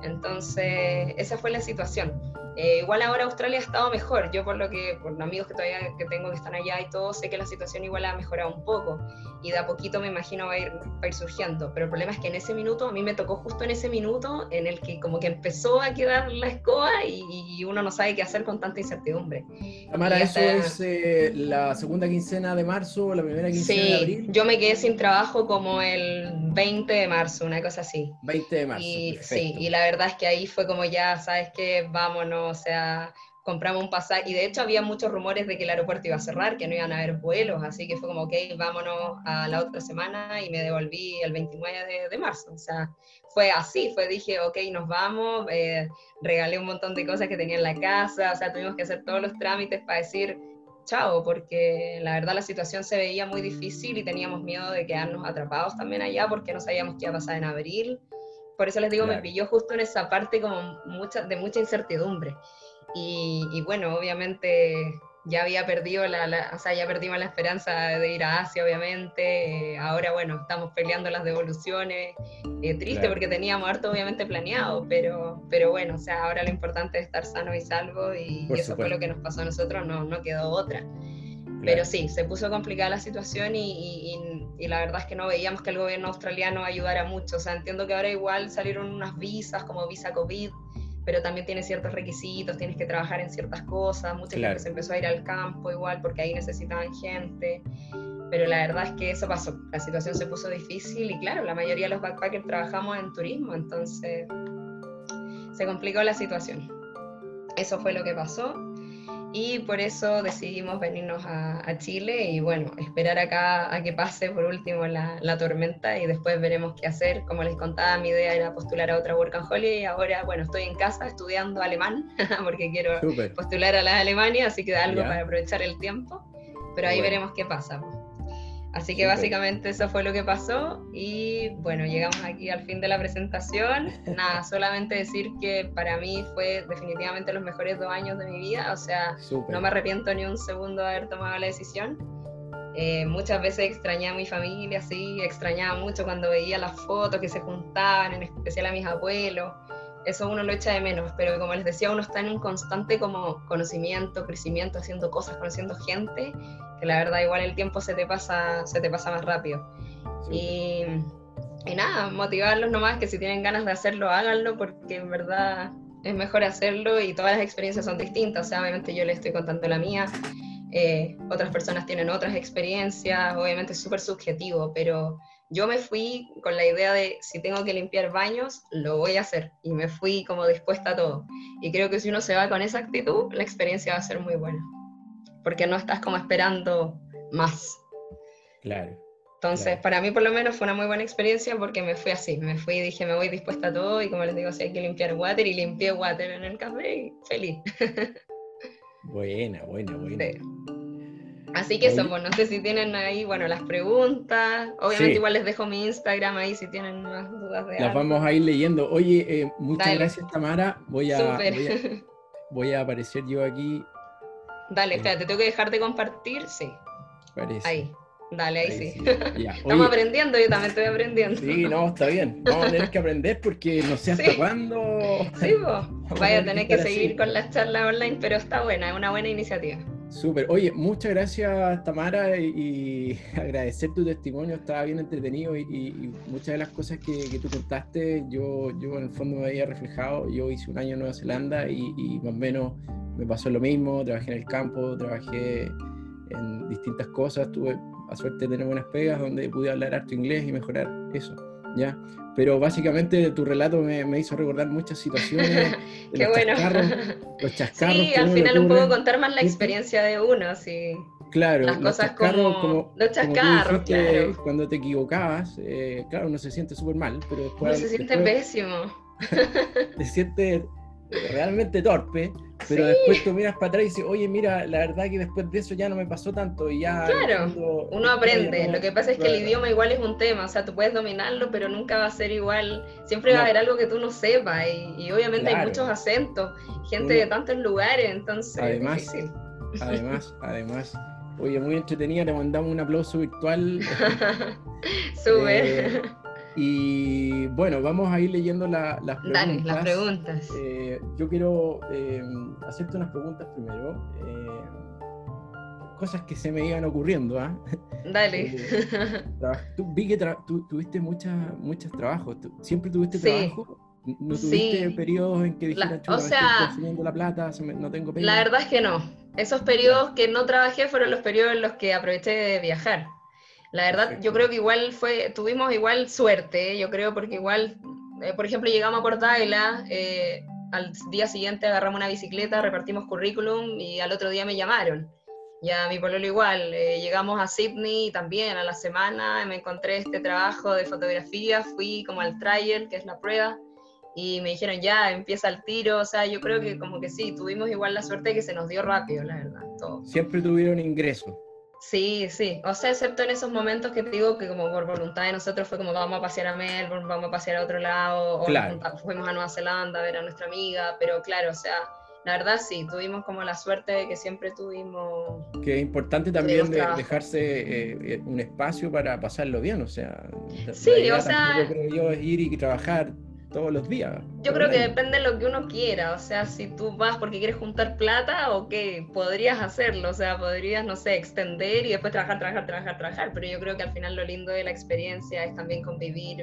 Entonces, esa fue la situación. Eh, igual ahora Australia ha estado mejor. Yo por lo que, por amigos que todavía que tengo que están allá y todo, sé que la situación igual ha mejorado un poco. Y de a poquito me imagino va a ir, va a ir surgiendo. Pero el problema es que en ese minuto, a mí me tocó justo en ese minuto en el que como que empezó a quedar la escoba y, uno no sabe qué hacer con tanta incertidumbre. Tamara, ¿eso es eh, la segunda quincena de marzo o la primera quincena de abril? yo me quedé sin trabajo como el 20 de marzo, una cosa así. 20 de marzo. Y, sí, y la verdad es que ahí fue como ya, ¿sabes qué? Vámonos o sea, compramos un pasaje, y de hecho había muchos rumores de que el aeropuerto iba a cerrar, que no iban a haber vuelos, así que fue como, ok, vámonos a la otra semana y me devolví el 29 de, marzo, o sea, fue así, fue, dije, ok, nos vamos, eh, regalé un montón de cosas que tenía en la casa, o sea, tuvimos que hacer todos los trámites para decir, chao, porque la verdad la situación se veía muy difícil y teníamos miedo de quedarnos atrapados también allá porque no sabíamos qué iba a pasar en abril. Por eso les digo, me pilló justo en esa parte como mucha, de mucha incertidumbre. Y, y bueno, obviamente ya había perdido la, o sea, ya perdimos la esperanza de ir a Asia, obviamente. ahora, bueno, estamos peleando las devoluciones. Eh, triste porque teníamos harto, obviamente, planeado, pero, pero bueno, o sea, ahora lo importante es estar sano y salvo y, eso fue lo que nos pasó a nosotros, no, no quedó otra. Pero sí, se puso complicada la situación y, y, la verdad es que no veíamos que el gobierno australiano ayudara mucho. O sea, entiendo que ahora igual salieron unas visas como visa COVID, pero también tiene ciertos requisitos, tienes que trabajar en ciertas cosas, mucha gente se empezó a ir al campo igual porque ahí necesitaban gente, pero la verdad es que eso pasó, la situación se puso difícil y claro, la mayoría de los backpackers trabajamos en turismo, entonces se complicó la situación. Eso fue lo que pasó y por eso decidimos venirnos a, Chile y bueno, esperar acá a que pase por último la, tormenta y después veremos qué hacer. Como les contaba, mi idea era postular a otra Work and Holiday y ahora, bueno, estoy en casa estudiando alemán porque quiero postular a la Alemania, así que da algo para aprovechar el tiempo, pero ahí veremos qué pasa. Así que básicamente eso fue lo que pasó y bueno, llegamos aquí al fin de la presentación. Nada, solamente decir que para mí fue definitivamente los mejores dos años de mi vida, o sea, no me arrepiento ni un segundo de haber tomado la decisión. Eh, muchas veces extrañé a mi familia, sí, extrañaba mucho cuando veía las fotos que se juntaban, en especial a mis abuelos. Eso uno lo echa de menos, pero como les decía, uno está en un constante como conocimiento, crecimiento, haciendo cosas, conociendo gente que la verdad igual el tiempo se te pasa, se te pasa más rápido. Y, y, nada, motivarlos nomás que si tienen ganas de hacerlo, háganlo, porque en verdad es mejor hacerlo y todas las experiencias son distintas. O sea, obviamente yo les estoy contando la mía, eh, otras personas tienen otras experiencias, obviamente es súper subjetivo, pero yo me fui con la idea de si tengo que limpiar baños, lo voy a hacer. Y me fui como dispuesta a todo. Y creo que si uno se va con esa actitud, la experiencia va a ser muy buena porque no estás como esperando más. Claro. Entonces, para mí por lo menos fue una muy buena experiencia porque me fui así, me fui y dije, me voy dispuesta a todo y como les digo, si hay que limpiar water y limpié water en el café feliz. Buena, buena, buena. Así que eso, pues, no sé si tienen ahí, bueno, las preguntas. Obviamente igual les dejo mi Instagram ahí si tienen más dudas de Las vamos a ir leyendo. Oye, eh, muchas gracias Tamara. Voy a, voy a, voy a aparecer yo aquí Dale, espérate, tengo que dejar de compartir, sí. Parece. Ahí. Dale, ahí, sí. Estamos aprendiendo, yo también estoy aprendiendo. Sí, no, está bien. Vamos a tener que aprender porque no sé hasta cuándo. Sí, vos. Vaya a tener que seguir con las charlas online, pero está buena, es una buena iniciativa. Súper. Oye, muchas gracias, Tamara, y, agradecer tu testimonio. Estaba bien entretenido y, muchas de las cosas que, que, tú contaste, yo, yo en el fondo me había reflejado. Yo hice un año en Nueva Zelanda y más o menos me pasó lo mismo, trabajé en el campo, trabajé en distintas cosas, tuve la suerte de tener buenas pegas donde pude hablar harto inglés y mejorar eso, ¿ya? Pero básicamente tu relato me, me hizo recordar muchas situaciones. Qué los bueno. Chascarros, los chascarros. Sí, al final un poco contar más la experiencia de uno, sí. Claro, las cosas como, los chascarros, claro. Cuando te equivocabas, eh, claro, uno se siente súper mal, pero después... Uno se siente pésimo. se siente realmente torpe, pero después tú miras para atrás y dices, oye, mira, la verdad que después de eso ya no me pasó tanto y ya... Claro, uno aprende, lo que pasa es que el idioma igual es un tema, o sea, tú puedes dominarlo, pero nunca va a ser igual, siempre va a haber algo que tú no sepas y, obviamente hay muchos acentos, gente de tantos lugares, entonces... Además, además, además, oye, muy entretenida, te mandamos un aplauso virtual. Eh, y bueno, vamos a ir leyendo las preguntas. Dale, las preguntas. Eh, yo quiero eh, hacerte unas preguntas primero. Eh, cosas que se me iban ocurriendo. ¿ah? Dale. vi que tuviste muchas, muchos trabajos. ¿Siempre tuviste trabajo? ¿No tuviste periodos en que dijeras, o sea, la plata, no tengo La verdad es que no. Esos periodos que no trabajé fueron los periodos en los que aproveché de viajar. La verdad, yo creo que igual fue, tuvimos igual suerte, yo creo, porque igual, eh, por ejemplo, llegamos a Portaila, eh, al día siguiente agarramos una bicicleta, repartimos currículum y al otro día me llamaron. Ya mi pololo igual, eh, llegamos a Sydney también a la semana, me encontré este trabajo de fotografía, fui como al trial, que es la prueba, y me dijeron, ya, empieza el tiro, o sea, yo creo que como que sí, tuvimos igual la suerte que se nos dio rápido, la verdad, todo. Siempre tuvieron ingreso. Sí, sí, o sea, excepto en esos momentos que te digo que como por voluntad de nosotros fue como vamos a pasear a Melbourne, vamos a pasear a otro lado, o fuimos a Nueva Zelanda a ver a nuestra amiga, pero claro, o sea, la verdad sí, tuvimos como la suerte de que siempre tuvimos... Que es importante también dejarse eh, eh, un espacio para pasarlo bien, o sea... Sí, o sea... Creo yo es ir y trabajar todos los días. Yo creo que depende de lo que uno quiera, o sea, si tú vas porque quieres juntar plata o qué, podrías hacerlo, o sea, podrías, no sé, extender y después trabajar, trabajar, trabajar, trabajar, pero yo creo que al final lo lindo de la experiencia es también convivir,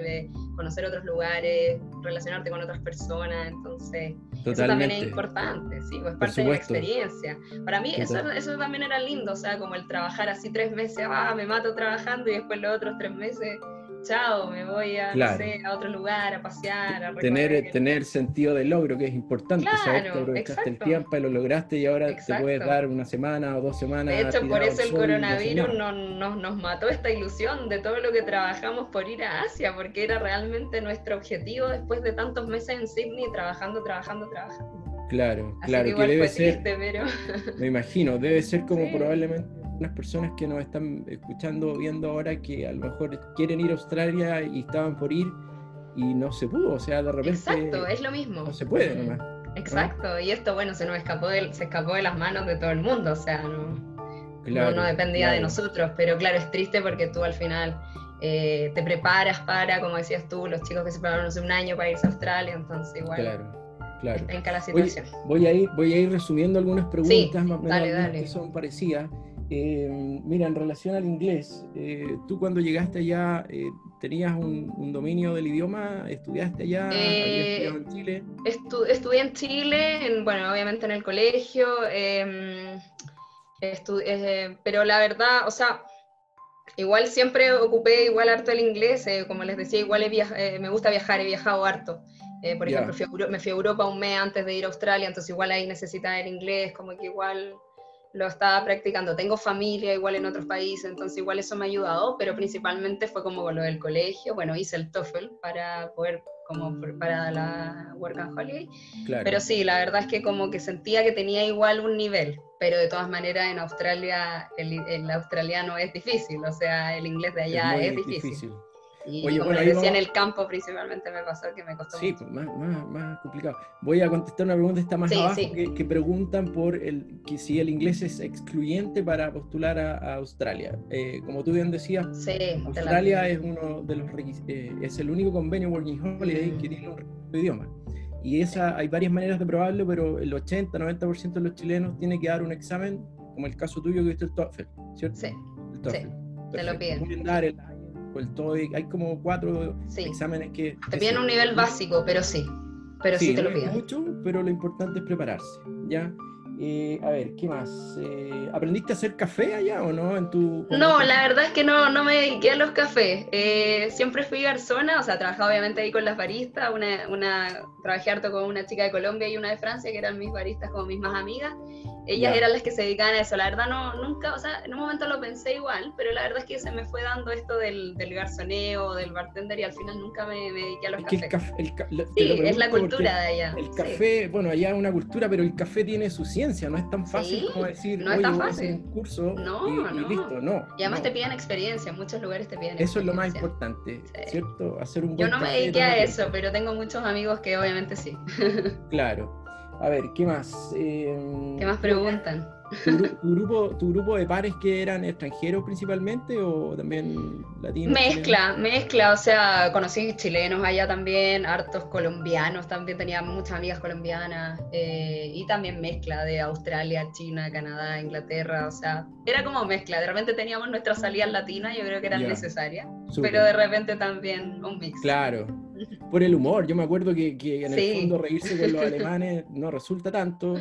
conocer otros lugares, relacionarte con otras personas, entonces eso también es importante, sí, pues es parte de la experiencia. Para mí eso, eso también era lindo, o sea, como el trabajar así tres meses, ah, me mato trabajando y después los otros tres meses chao, me voy a, a otro lugar, a pasear, a tener, tener sentido de logro, que es importante, claro, saber que aprovechaste el tiempo y lo lograste y ahora te puedes dar una semana o dos semanas. De hecho, por eso el coronavirus no, nos mató esta ilusión de todo lo que trabajamos por ir a Asia, porque era realmente nuestro objetivo después de tantos meses en Sydney trabajando, trabajando, trabajando. Claro, claro, que, debe ser, me imagino, debe ser como probablemente unas personas que nos están escuchando, viendo ahora, que a lo mejor quieren ir a Australia y estaban por ir y no se pudo, o sea, de repente... Exacto, es lo mismo. No se puede nomás. Exacto, y esto, bueno, se nos escapó de, se escapó de las manos de todo el mundo, o sea, no, no, dependía de nosotros, pero claro, es triste porque tú al final eh, te preparas para, como decías tú, los chicos que se prepararon hace un año para irse a Australia, entonces igual... Claro. Claro. En cada situación. Voy, a ir, voy a ir resumiendo algunas preguntas más menos que son parecidas. Eh, mira, en relación al inglés, eh, tú cuando llegaste allá, eh, ¿tenías un, dominio del idioma? ¿Estudiaste allá? estudiado en Chile? estudié en Chile, bueno, obviamente en el colegio, em, pero la verdad, o sea, igual siempre ocupé igual harto el inglés, como les decía, igual me gusta viajar, he viajado harto. por ejemplo, me fui a Europa un mes antes de ir a Australia, entonces igual ahí necesitaba el inglés, como que igual lo estaba practicando. Tengo familia igual en otros países, entonces igual eso me ha ayudado, pero principalmente fue como lo del colegio. Bueno, hice el TOEFL para poder, como para la Work and Holiday. Pero sí, la verdad es que como que sentía que tenía igual un nivel, pero de todas maneras en Australia el, australiano es difícil, o sea, el inglés de allá es, difícil. Y como les decía, en el campo principalmente me pasó que me costó Sí, pues más, más, más, complicado. Voy a contestar una pregunta, está más abajo, Que, preguntan por el, que si el inglés es excluyente para postular a, Australia. Eh, como tú bien decías, Australia es uno de los eh, es el único convenio Working Holiday que tiene un idioma. Y esa, hay varias maneras de probarlo, pero el 80-90% de los chilenos tiene que dar un examen, como el caso tuyo que viste el TOEFL, ¿cierto? Sí. El TOEFL. Sí, te lo piden. Dar el TOEIC, hay como cuatro exámenes que... Te piden un nivel básico, pero sí, pero sí, te lo piden. mucho, pero lo importante es prepararse, ¿ya? Eh, a ver, ¿qué más? Eh, ¿Aprendiste a hacer café allá o no? En tu, no, la verdad es que no, no me dediqué a los cafés. Eh, siempre fui garzona, o sea, trabajaba obviamente ahí con las baristas. Una, una, trabajé harto con una chica de Colombia y una de Francia, que eran mis baristas como mis más amigas ellas eran las que se dedicaban a eso. La verdad no, nunca, o sea, en un momento lo pensé igual, pero la verdad es que se me fue dando esto del, del garzoneo, del bartender y al final nunca me, dediqué a los cafés. sí, es la cultura de allá. El café, bueno, allá es una cultura, pero el café tiene su ciencia, no es tan fácil como decir, no es tan fácil. un curso y, listo, no. Y además te piden experiencia, en muchos lugares te piden Eso es lo más importante, ¿cierto? Hacer un buen Yo no me dediqué a eso, pero tengo muchos amigos que obviamente sí. claro. A ver, ¿qué más? Em, ¿Qué más preguntan? ¿Tu, grupo, ¿Tu grupo de pares que eran extranjeros principalmente o también latinos? Mezcla, mezcla, o sea, conocí chilenos allá también, hartos colombianos, también tenía muchas amigas colombianas eh, y también mezcla de Australia, China, Canadá, Inglaterra, o sea, era como mezcla, de repente teníamos nuestras salidas latinas, yo creo que eran necesarias, pero de repente también un mix. Claro, por el humor. Yo me acuerdo que, que en el fondo reírse con los alemanes no resulta tanto.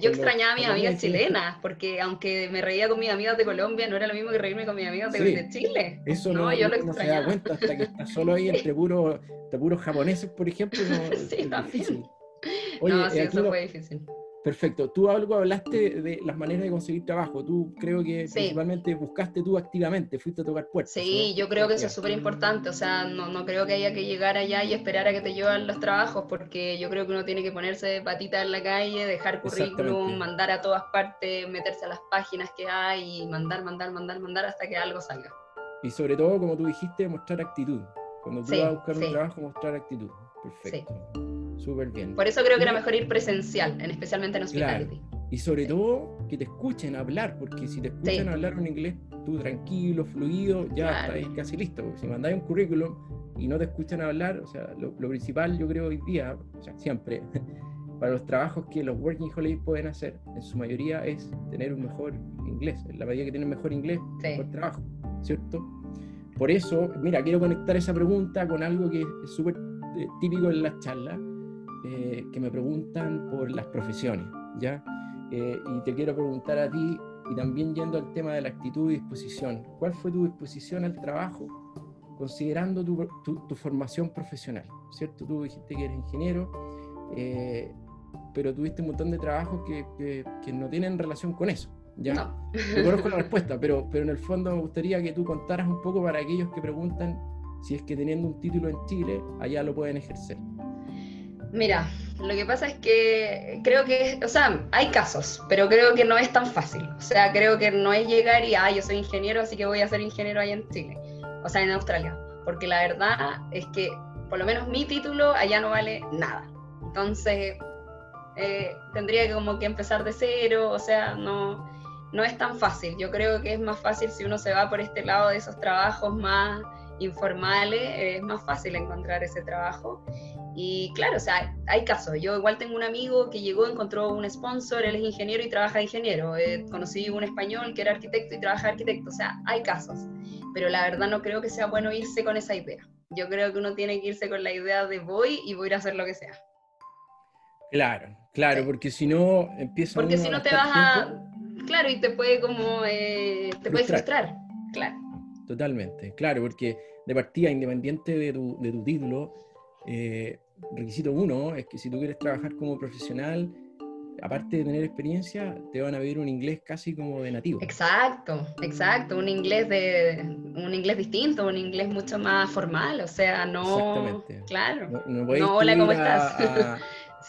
Yo extrañaba a mis amigas chilenas, porque aunque me reía con mis amigas de Colombia, no era lo mismo que reírme con mis amigas de, Chile. Eso no, yo lo se da cuenta hasta que está solo ahí entre puros puros japoneses, por ejemplo. No, sí, es difícil. Oye, no, sí, eso fue difícil. Perfecto. Tú algo hablaste de las maneras de conseguir trabajo. Tú creo que principalmente buscaste tú activamente, fuiste a tocar puertas. Sí, yo creo que eso es súper importante. O sea, no, no, creo que haya que llegar allá y esperar a que te lleven los trabajos, porque yo creo que uno tiene que ponerse de patita en la calle, dejar currículum, mandar a todas partes, meterse a las páginas que hay y mandar, mandar, mandar, mandar hasta que algo salga. Y sobre todo, como tú dijiste, mostrar actitud. Cuando tú vas a buscar un trabajo, mostrar actitud. Perfecto. Súper bien. Por eso creo que era mejor ir presencial, especialmente en hospitality. Y sobre todo que te escuchen hablar, porque si te escuchan hablar un inglés, tú tranquilo, fluido, ya estás casi listo. Porque si mandáis un currículum y no te escuchan hablar, o sea, lo, principal yo creo hoy día, o sea, siempre, para los trabajos que los working holidays pueden hacer, en su mayoría es tener un mejor inglés. En la medida que tienen mejor inglés, mejor trabajo, ¿cierto? Por eso, mira, quiero conectar esa pregunta con algo que es súper eh, típico en las charlas, eh, que me preguntan por las profesiones, ¿ya? Eh, y te quiero preguntar a ti, y también yendo al tema de la actitud y disposición, ¿cuál fue tu disposición al trabajo considerando tu, tu, formación profesional? ¿Cierto? Tú dijiste que eres ingeniero, pero tuviste un montón de trabajos que, que, que no tienen relación con eso. ¿ya? No. conozco la respuesta, pero, pero en el fondo me gustaría que tú contaras un poco para aquellos que preguntan si es que teniendo un título en Chile, allá lo pueden ejercer. Mira, lo que pasa es que creo que, o sea, hay casos, pero creo que no es tan fácil. O sea, creo que no es llegar y, ah, yo soy ingeniero, así que voy a ser ingeniero allá en Chile, o sea, en Australia. Porque la verdad es que, por lo menos mi título allá no vale nada. Entonces, eh, tendría que como que empezar de cero, o sea, no, no es tan fácil. Yo creo que es más fácil si uno se va por este lado de esos trabajos más informales, es más fácil encontrar ese trabajo. Y claro, o sea, hay casos. Yo igual tengo un amigo que llegó, encontró un sponsor, él es ingeniero y trabaja de ingeniero. Eh, conocí un español que era arquitecto y trabaja de arquitecto. O sea, hay casos. Pero la verdad no creo que sea bueno irse con esa idea. Yo creo que uno tiene que irse con la idea de voy y voy a hacer lo que sea. Claro, claro, porque si no empieza Porque si no te vas a... Claro, y te puede como... Eh, te puede frustrar. Claro. Totalmente, claro, porque de partida, independiente de tu, de tu título, eh, requisito uno es que si tú quieres trabajar como profesional, aparte de tener experiencia, te van a pedir un inglés casi como de nativo. Exacto, exacto, un inglés de un inglés distinto, un inglés mucho más formal, o sea, no Exactamente. claro. No, no, hola, ¿cómo estás?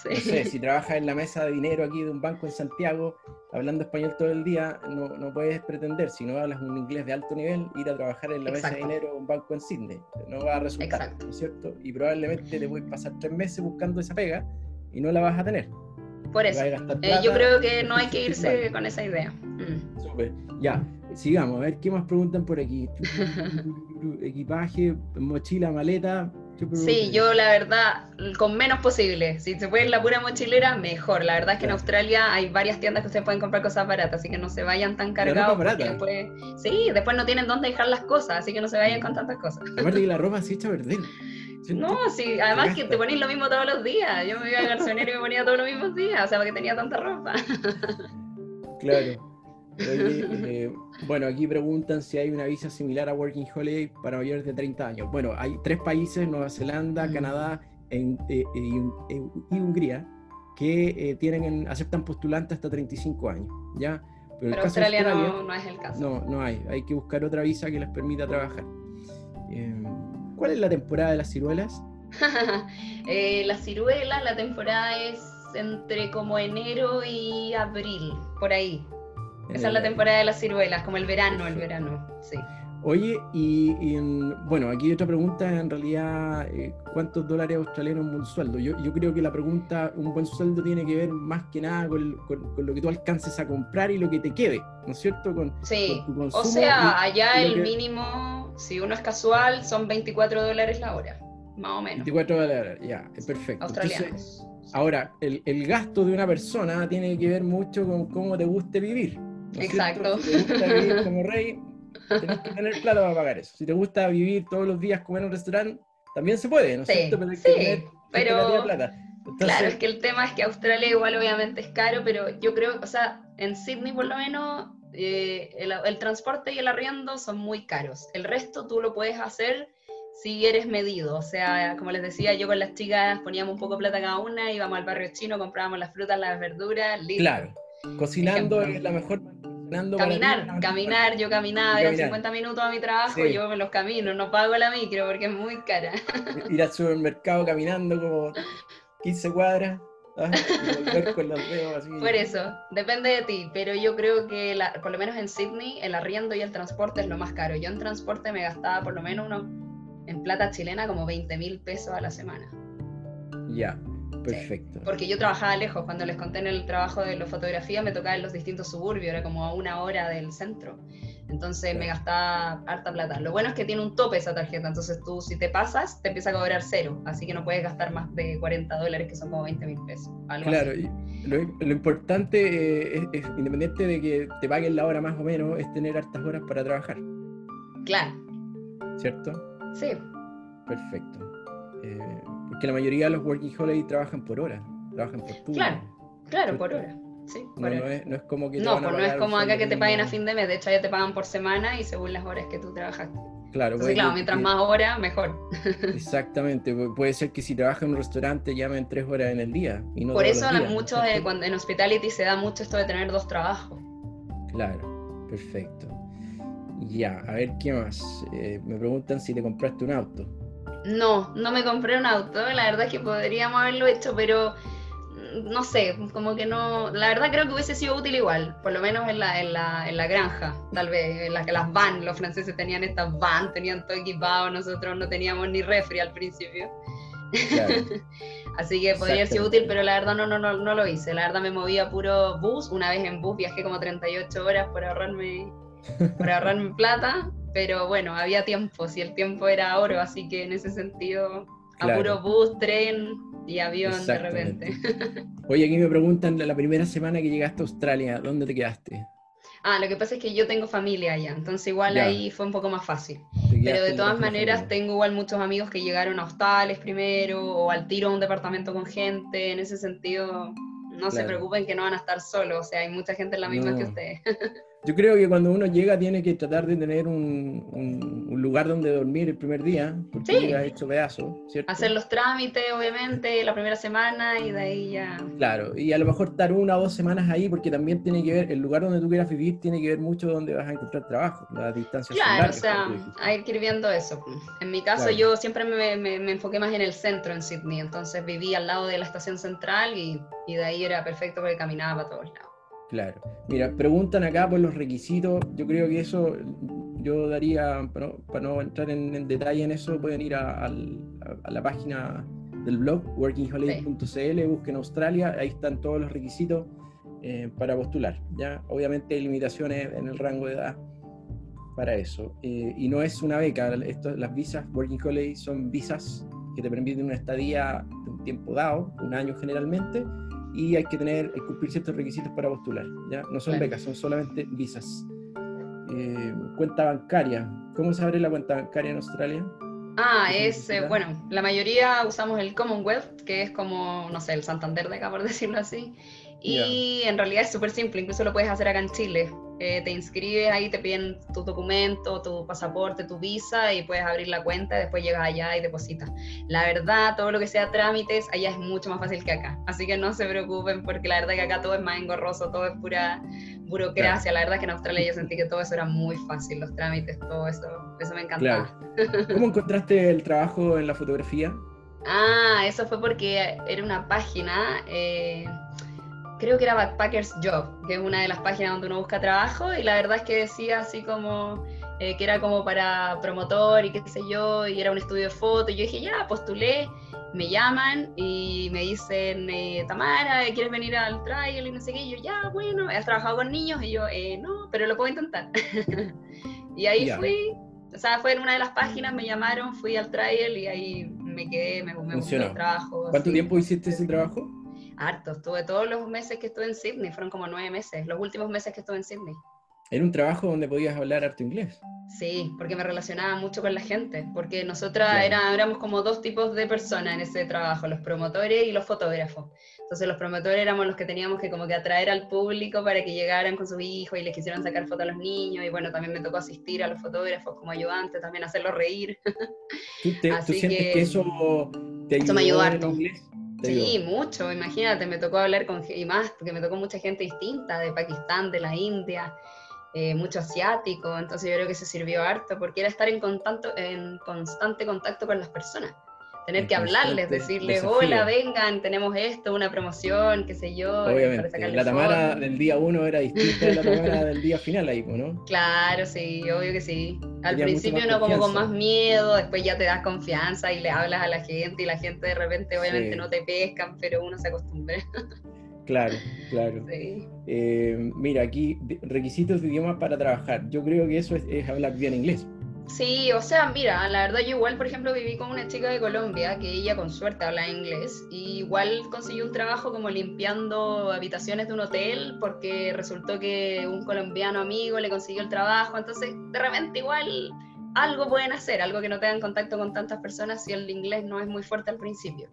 No sé, si trabajas en la mesa de dinero aquí de un banco en Santiago, hablando español todo el día, no, no puedes pretender, si no hablas un inglés de alto nivel, ir a trabajar en la mesa de dinero de un banco en Sydney. No va a resultar, ¿no es cierto? Y probablemente te puedes pasar tres meses buscando esa pega y no la vas a tener. Por eso. Eh, yo creo que no hay que irse con esa idea. Mm. Súper. Ya, sigamos. A ver qué más preguntan por aquí. Equipaje, mochila, maleta. Sí, yo la verdad, con menos posible. Si se puede la pura mochilera, mejor. La verdad es que en Australia hay varias tiendas que se pueden comprar cosas baratas, así que no se vayan tan cargados. Después, sí, después no tienen dónde dejar las cosas, así que no se vayan con tantas cosas. Aparte que la ropa se echa a perder. No, sí, además que te ponéis lo mismo todos los días. Yo me iba al garzonero y me ponía todos los mismos días, o sea, porque tenía tanta ropa. Claro. Eh, bueno, aquí preguntan si hay una visa similar a Working Holiday para mayores de 30 años. Bueno, hay tres países, Nueva Zelanda, mm. Canadá eh, eh, y Hungría, que tienen aceptan postulantes hasta 35 años, ¿ya? Pero, Australia, no, es el caso. No, no hay. Hay que buscar otra visa que les permita trabajar. ¿Cuál es la temporada de las ciruelas? las ciruelas, la temporada es entre como enero y abril, por ahí. Esa es la temporada de las ciruelas, como el verano, el verano, sí. Oye, y, bueno, aquí otra pregunta, en realidad, eh, ¿cuántos dólares australianos un sueldo? Yo, yo, creo que la pregunta, un buen sueldo tiene que ver más que nada con, lo que tú alcances a comprar y lo que te quede, ¿no es cierto? Con, sí, o sea, allá el mínimo, si uno es casual, son 24 dólares la hora, más o menos. 24 dólares, ya, es perfecto. Australianos. ahora, el, el gasto de una persona tiene que ver mucho con cómo te guste vivir. Exacto. Si te gusta vivir como rey, tienes que tener plata para pagar eso. Si te gusta vivir todos los días comer en un restaurante, también se puede, ¿no es cierto? Pero, sí, pero claro, es que el tema es que Australia igual obviamente es caro, pero yo creo, o sea, en Sydney por lo menos eh, el, transporte y el arriendo son muy caros. El resto tú lo puedes hacer si eres medido. O sea, como les decía, yo con las chicas poníamos un poco de plata cada una, íbamos al barrio chino, comprábamos las frutas, las verduras, listo. Claro, cocinando es la mejor Caminar, caminar, yo caminaba, eran 50 minutos a mi trabajo, yo me los camino, no pago la micro porque es muy cara. Ir al supermercado caminando como 15 cuadras. ¿ah? Por eso, depende de ti, pero yo creo que por lo menos en Sydney el arriendo y el transporte es lo más caro. Yo en transporte me gastaba por lo menos uno, en plata chilena como 20 mil pesos a la semana. Ya, Perfecto. porque yo trabajaba lejos, cuando les conté en el trabajo de la fotografía me tocaba en los distintos suburbios, era como a una hora del centro. Entonces me gastaba harta plata. Lo bueno es que tiene un tope esa tarjeta, entonces tú si te pasas te empieza a cobrar cero, así que no puedes gastar más de 40 dólares, que son como 20 mil pesos. claro, y lo, importante eh, es, independiente de que te paguen la hora más o menos, es tener hartas horas para trabajar. Claro. ¿Cierto? Sí. Perfecto. Eh, porque la mayoría de los working holiday trabajan por hora, trabajan por turno. Claro, claro, por hora. Sí, no, es, no, es, como que no, pues no es como acá que te paguen a fin de mes, de hecho ya te pagan por semana y según las horas que tú trabajaste. Claro, Entonces, claro, mientras más horas, mejor. Exactamente, puede ser que si trabajas en un restaurante llamen tres horas en el día. Y no Por eso muchos cuando en hospitality se da mucho esto de tener dos trabajos. Claro, perfecto. Ya, a ver qué más. Eh, me preguntan si te compraste un auto. No, no me compré un auto, la verdad es que podríamos haberlo hecho, pero mm, no sé, como que no, la verdad creo que hubiese sido útil igual, por lo menos en la, en la, en la granja, tal vez, en la que las van, los franceses tenían estas van, tenían todo equipado, nosotros no teníamos ni refri al principio. Así que podría sido útil, pero la verdad no, no, no, no lo hice. La verdad me moví a puro bus. Una vez en bus viajé como 38 horas por ahorrarme, por ahorrarme plata pero bueno, había tiempo, si el tiempo era oro, así que en ese sentido, a puro bus, tren y avión de repente. Oye, aquí me preguntan, la primera semana que llegaste a Australia, ¿dónde te quedaste? Ah, lo que pasa es que yo tengo familia allá, entonces igual ahí fue un poco más fácil. Pero de todas maneras tengo igual muchos amigos que llegaron a hostales primero o al tiro a un departamento con gente, en ese sentido no se preocupen que no van a estar solos, o sea, hay mucha gente en la misma que ustedes. Yo creo que cuando uno llega tiene que tratar de tener un, un, lugar donde dormir el primer día, porque sí. hecho pedazo, ¿cierto? Hacer los trámites, obviamente, la primera semana y de ahí ya... Claro, y a lo mejor estar una o dos semanas ahí, porque también tiene que ver, el lugar donde tú quieras vivir tiene que ver mucho donde vas a encontrar trabajo, las distancias Claro, o sea, hay que ir viendo eso. En mi caso yo siempre me, me, me, enfoqué más en el centro, en Sydney, entonces viví al lado de la estación central y, y de ahí era perfecto porque caminaba para todos lados. Claro. Mira, preguntan acá por los requisitos. Yo creo que eso yo daría, para no, entrar en, detalle en eso, pueden ir a, la página del blog workingholiday.cl, busquen Australia, ahí están todos los requisitos eh, para postular. ¿ya? Obviamente hay limitaciones en el rango de edad para eso. Eh, y no es una beca, esto, las visas Working Holiday son visas que te permiten una estadía de un tiempo dado, un año generalmente, y hay que tener, cumplir ciertos requisitos para postular. ¿ya? No son becas, son solamente visas. Eh, cuenta bancaria. ¿Cómo se abre la cuenta bancaria en Australia? Ah, es, eh, bueno, la mayoría usamos el Commonwealth, que es como, no sé, el Santander de acá, por decirlo así. Y en realidad es súper simple, incluso lo puedes hacer acá en Chile. Eh, te inscribes ahí, te piden tu documento, tu pasaporte, tu visa y puedes abrir la cuenta y después llegas allá y depositas. La verdad, todo lo que sea trámites, allá es mucho más fácil que acá. Así que no se preocupen porque la verdad que acá todo es más engorroso, todo es pura burocracia. La verdad que en Australia yo sentí que todo eso era muy fácil, los trámites, todo eso, eso me encantaba. ¿Cómo encontraste el trabajo en la fotografía? Ah, eso fue porque era una página... Eh, creo que era Backpackers Job, que es una de las páginas donde uno busca trabajo, y la verdad es que decía así como eh, que era como para promotor y qué sé yo, y era un estudio de foto, y yo dije, ya, postulé, me llaman y me dicen, eh, Tamara, ¿quieres venir al trial? Y no sé qué, y yo, ya, bueno, ¿has trabajado con niños? Y yo, eh, no, pero lo puedo intentar. y ahí fui, o sea, fue en una de las páginas, me llamaron, fui al trial y ahí me quedé, me, me gustó el trabajo. ¿Cuánto tiempo hiciste ese trabajo? Harto, estuve todos los meses que estuve en Sydney, fueron como nueve meses, los últimos meses que estuve en Sydney. Era un trabajo donde podías hablar harto inglés. Sí, porque me relacionaba mucho con la gente, porque nosotras éramos como dos tipos de personas en ese trabajo, los promotores y los fotógrafos. Entonces los promotores éramos los que teníamos que como que atraer al público para que llegaran con sus hijos y les quisieran sacar fotos a los niños, y bueno, también me tocó asistir a los fotógrafos como ayudante, también hacerlos reír. ¿Tú, sientes que, eso te ayudó me ayudó harto. Sí, mucho, imagínate, me tocó hablar con, y más, porque me tocó mucha gente distinta, de Pakistán, de la India, eh, mucho asiático, entonces yo creo que se sirvió harto porque era estar en, contacto, en constante contacto con las personas. Tener que hablarles, decirles, hola, vengan, tenemos esto, una promoción, qué sé yo. Obviamente, la Tamara del día uno era distinta de la Tamara del día final ahí, ¿no? Claro, sí, obvio que sí. Al principio uno como con más miedo, después ya te das confianza y le hablas a la gente y la gente de repente obviamente no te pescan, pero uno se acostumbra. Claro, claro. Eh, mira, aquí requisitos de idioma para trabajar. Yo creo que eso es, hablar bien inglés. Sí, o sea, mira, la verdad yo igual, por ejemplo, viví con una chica de Colombia que ella con suerte habla inglés y igual consiguió un trabajo como limpiando habitaciones de un hotel porque resultó que un colombiano amigo le consiguió el trabajo, entonces de repente igual algo pueden hacer, algo que no tengan contacto con tantas personas si el inglés no es muy fuerte al principio.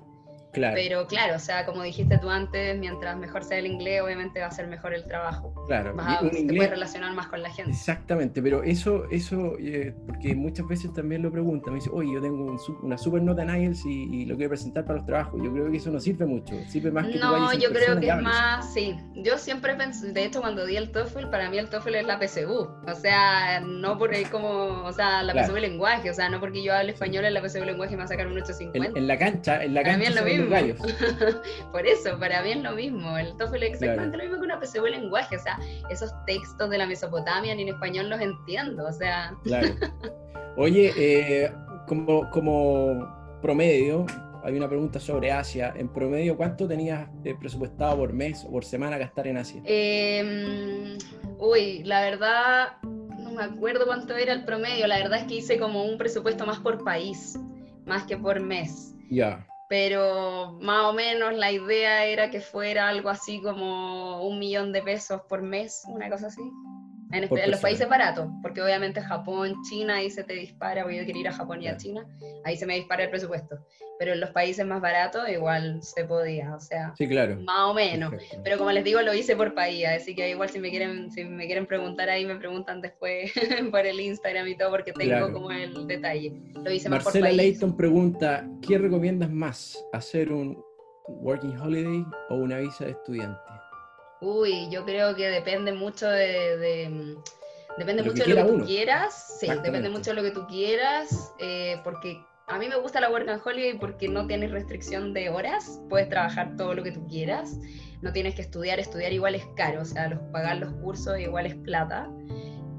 Pero claro, o sea, como dijiste tú antes, mientras mejor sea el inglés, obviamente va a ser mejor el trabajo. Claro, vas a, te puedes relacionar más con la gente. Exactamente, pero eso, eso eh, porque muchas veces también lo preguntan, me dicen, oye, yo tengo una super nota en IELTS y, lo quiero presentar para los trabajos. Yo creo que eso no sirve mucho, sirve más que No, yo creo que es más, sí. Yo siempre pensé, de hecho, cuando di el TOEFL, para mí el TOEFL es la PSU. O sea, no porque como, o sea, la PSU lenguaje, o sea, no porque yo hable español en la PSU lenguaje me va a sacar un 850. En, la cancha, en la cancha. lo mismo. Por eso, para mí es lo mismo. El TOEFL es exactamente lo mismo que una PSU lenguaje. O sea, esos textos de la Mesopotamia ni en español los entiendo. O sea. Claro. Oye, eh, como, como promedio, hay una pregunta sobre Asia. En promedio, ¿cuánto tenías eh, presupuestado por mes o por semana gastar en Asia? Em, uy, la verdad, no me acuerdo cuánto era el promedio. La verdad es que hice como un presupuesto más por país, más que por mes. Ya pero más o menos la idea era que fuera algo así como un millón de pesos por mes, una cosa así. En, este, los países baratos, porque obviamente Japón, China, ahí se te dispara, porque yo quería ir a Japón y a China, ahí se me dispara el presupuesto. Pero en los países más baratos igual se podía, o sea, sí, claro. más o menos. Pero como les digo, lo hice por país, así que igual si me quieren, si me quieren preguntar ahí, me preguntan después por el Instagram y todo, porque tengo como el detalle. Lo hice más Marcela por Leighton pregunta, ¿qué recomiendas más? ¿Hacer un working holiday o una visa de estudiante? Uy, yo creo que depende mucho de, mm, depende mucho de lo que tú quieras. Sí, depende mucho de lo que tú quieras, eh, porque a mí me gusta la Work and Holiday porque no tienes restricción de horas, puedes trabajar todo lo que tú quieras, no tienes que estudiar, estudiar igual es caro, o sea, los, pagar los cursos igual es plata.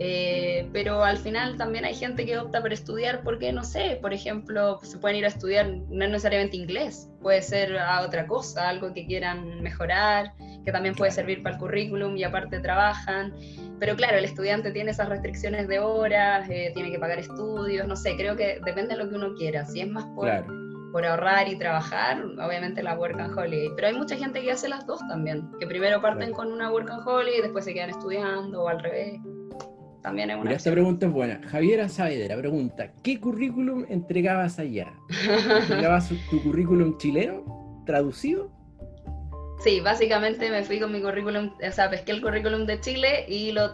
Eh, pero al final también hay gente que opta por estudiar porque, no sé, por ejemplo, se pueden ir a estudiar no necesariamente inglés, puede ser a otra cosa, algo que quieran mejorar, que también puede servir para el currículum y aparte trabajan. Pero claro, el estudiante tiene esas restricciones de horas, eh, tiene que pagar estudios, no sé, creo que depende de lo que uno quiera. Si es más por, por ahorrar y trabajar, obviamente la work and holiday. Pero hay mucha gente que hace las dos también, que primero parten con una work and holiday y después se quedan estudiando o al revés. También es una. esta pregunta es buena. Javiera Saavedra pregunta: ¿Qué currículum entregabas allá? ¿Entregabas tu currículum chileno traducido? Sí, básicamente me fui con mi currículum, o sea, pesqué el currículum de Chile y lo,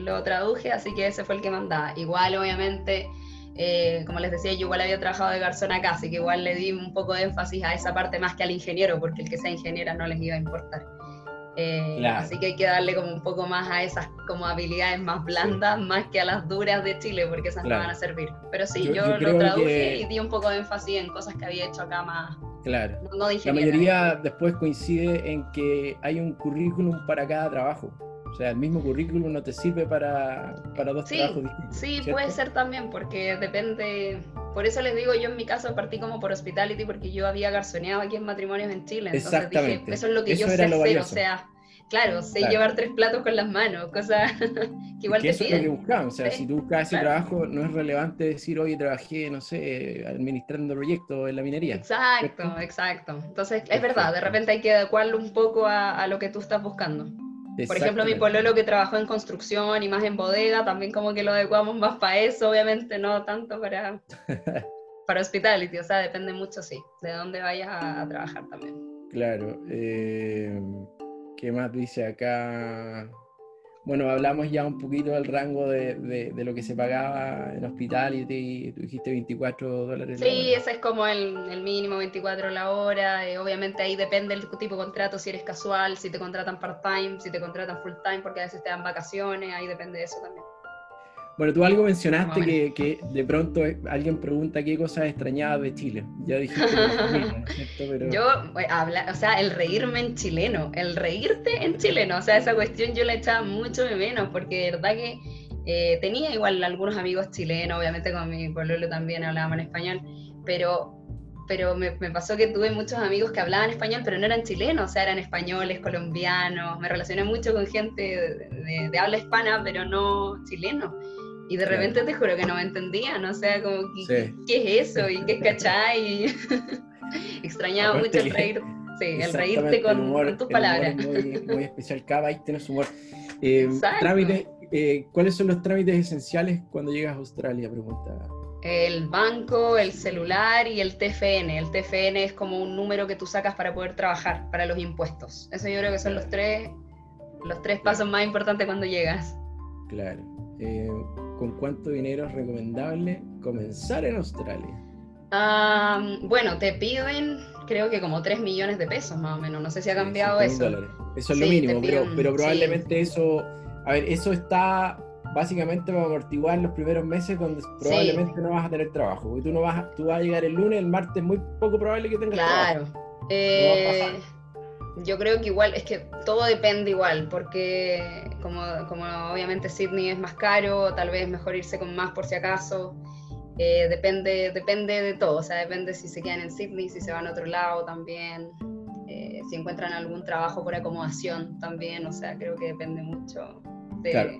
lo traduje, así que ese fue el que mandaba. Igual, obviamente, eh, como les decía, yo igual había trabajado de garzón acá, así que igual le di un poco de énfasis a esa parte más que al ingeniero, porque el que sea ingeniera no les iba a importar. Eh, así que hay que darle como un poco más a esas como habilidades más blandas, más que a las duras de Chile, porque esas no van a servir. Pero sí, yo, lo traduje y di un poco de énfasis en cosas que había hecho acá más. Claro. la mayoría después coincide en que hay un currículum para cada trabajo. O sea, el mismo currículum no te sirve para, para dos trabajos distintos. Sí, puede ser también, porque depende. Por eso les digo, yo en mi caso partí como por hospitality, porque yo había garzoneado aquí en matrimonios en Chile. Entonces dije, eso es lo que yo sé hacer, o sea, claro, sé llevar tres platos con las manos, cosa que igual te eso es lo que buscamos, o sea, si tú buscas ese trabajo, no es relevante decir, oye, trabajé, no sé, administrando proyectos en la minería. Exacto, exacto. Entonces, es verdad, de repente hay que adecuarlo un poco a, a lo que tú estás buscando. Por ejemplo, mi pololo que trabajó en construcción y más en bodega, también como que lo adecuamos más para eso, obviamente no tanto para, para hospitality, o sea, depende mucho, sí, de dónde vayas a, trabajar también. Claro. Eh, ¿Qué más dice acá? Bueno, hablamos ya un poquito del rango de, de, lo que se pagaba en hospitality, tú dijiste 24 dólares. Sí, ese es como el, el, mínimo, 24 la hora. Eh, obviamente ahí depende del tipo de contrato, si eres casual, si te contratan part-time, si te contratan full-time, porque a veces te dan vacaciones, ahí depende de eso también. Bueno, tú algo mencionaste que, que, de pronto alguien pregunta qué cosas extrañabas de Chile. Ya dijiste Pero... Yo, habla, o sea, el reírme en chileno, el reírte en chileno, o sea, esa cuestión yo la echaba mucho de menos, porque de verdad que eh, tenía igual algunos amigos chilenos, obviamente con mi pueblo también hablábamos en español, pero pero me, me, pasó que tuve muchos amigos que hablaban español, pero no eran chilenos, o sea, eran españoles, colombianos, me relacioné mucho con gente de, de habla hispana, pero no chileno. Y de repente te juro que no me entendía, ¿no? O sea, como, ¿qué, ¿qué es eso? ¿Y qué es cachai? Extrañaba mucho el reír, sí, el reírte con, tus palabras. Muy, muy, especial, cada país tiene su humor. Eh, trámite, eh, ¿Cuáles son los trámites esenciales cuando llegas a Australia? Pregunta. El banco, el celular y el TFN. El TFN es como un número que tú sacas para poder trabajar, para los impuestos. Eso yo creo que son los tres, los tres pasos más importantes cuando llegas. Claro. Eh, ¿con cuánto dinero es recomendable comenzar en Australia? bueno, te piden creo que como 3 millones de pesos más o menos, no sé si ha cambiado eso. Eso es lo mínimo, pero, pero, probablemente eso, a ver, eso está básicamente para amortiguar los primeros meses donde probablemente no vas a tener trabajo, porque tú no vas, tú vas a llegar el lunes, el martes muy poco probable que tengas trabajo. Claro. Eh, yo creo que igual, es que todo depende igual, porque como, como obviamente Sydney es más caro, tal vez mejor irse con más por si acaso. Eh, depende, depende de todo, o sea, depende si se quedan en Sydney, si se van a otro lado también, eh, si encuentran algún trabajo por acomodación también, o sea, creo que depende mucho de... Claro.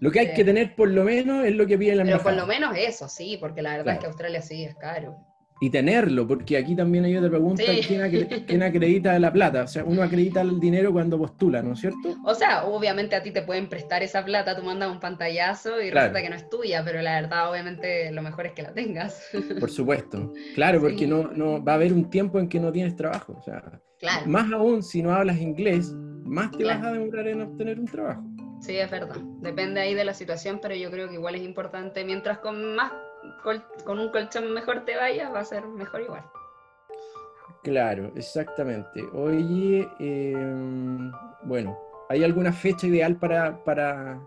Lo que hay que tener por lo menos es lo que pide la Pero por lo menos eso, sí, porque la verdad es que Australia sí es caro y tenerlo, porque aquí también hay otra pregunta, ¿quién, acredita la plata? O sea, uno acredita el dinero cuando postula, ¿no es cierto? O sea, obviamente a ti te pueden prestar esa plata, tú mandas un pantallazo y resulta que no es tuya, pero la verdad obviamente lo mejor es que la tengas. Por supuesto, claro, porque no, no va a haber un tiempo en que no tienes trabajo, o sea, más aún si no hablas inglés, más te vas a demorar en obtener un trabajo. Sí, es verdad, depende ahí de la situación, pero yo creo que igual es importante, mientras con más con un colchón mejor te vayas, va a ser mejor igual. Claro, exactamente. Oye, em, bueno, ¿hay alguna fecha ideal para, para...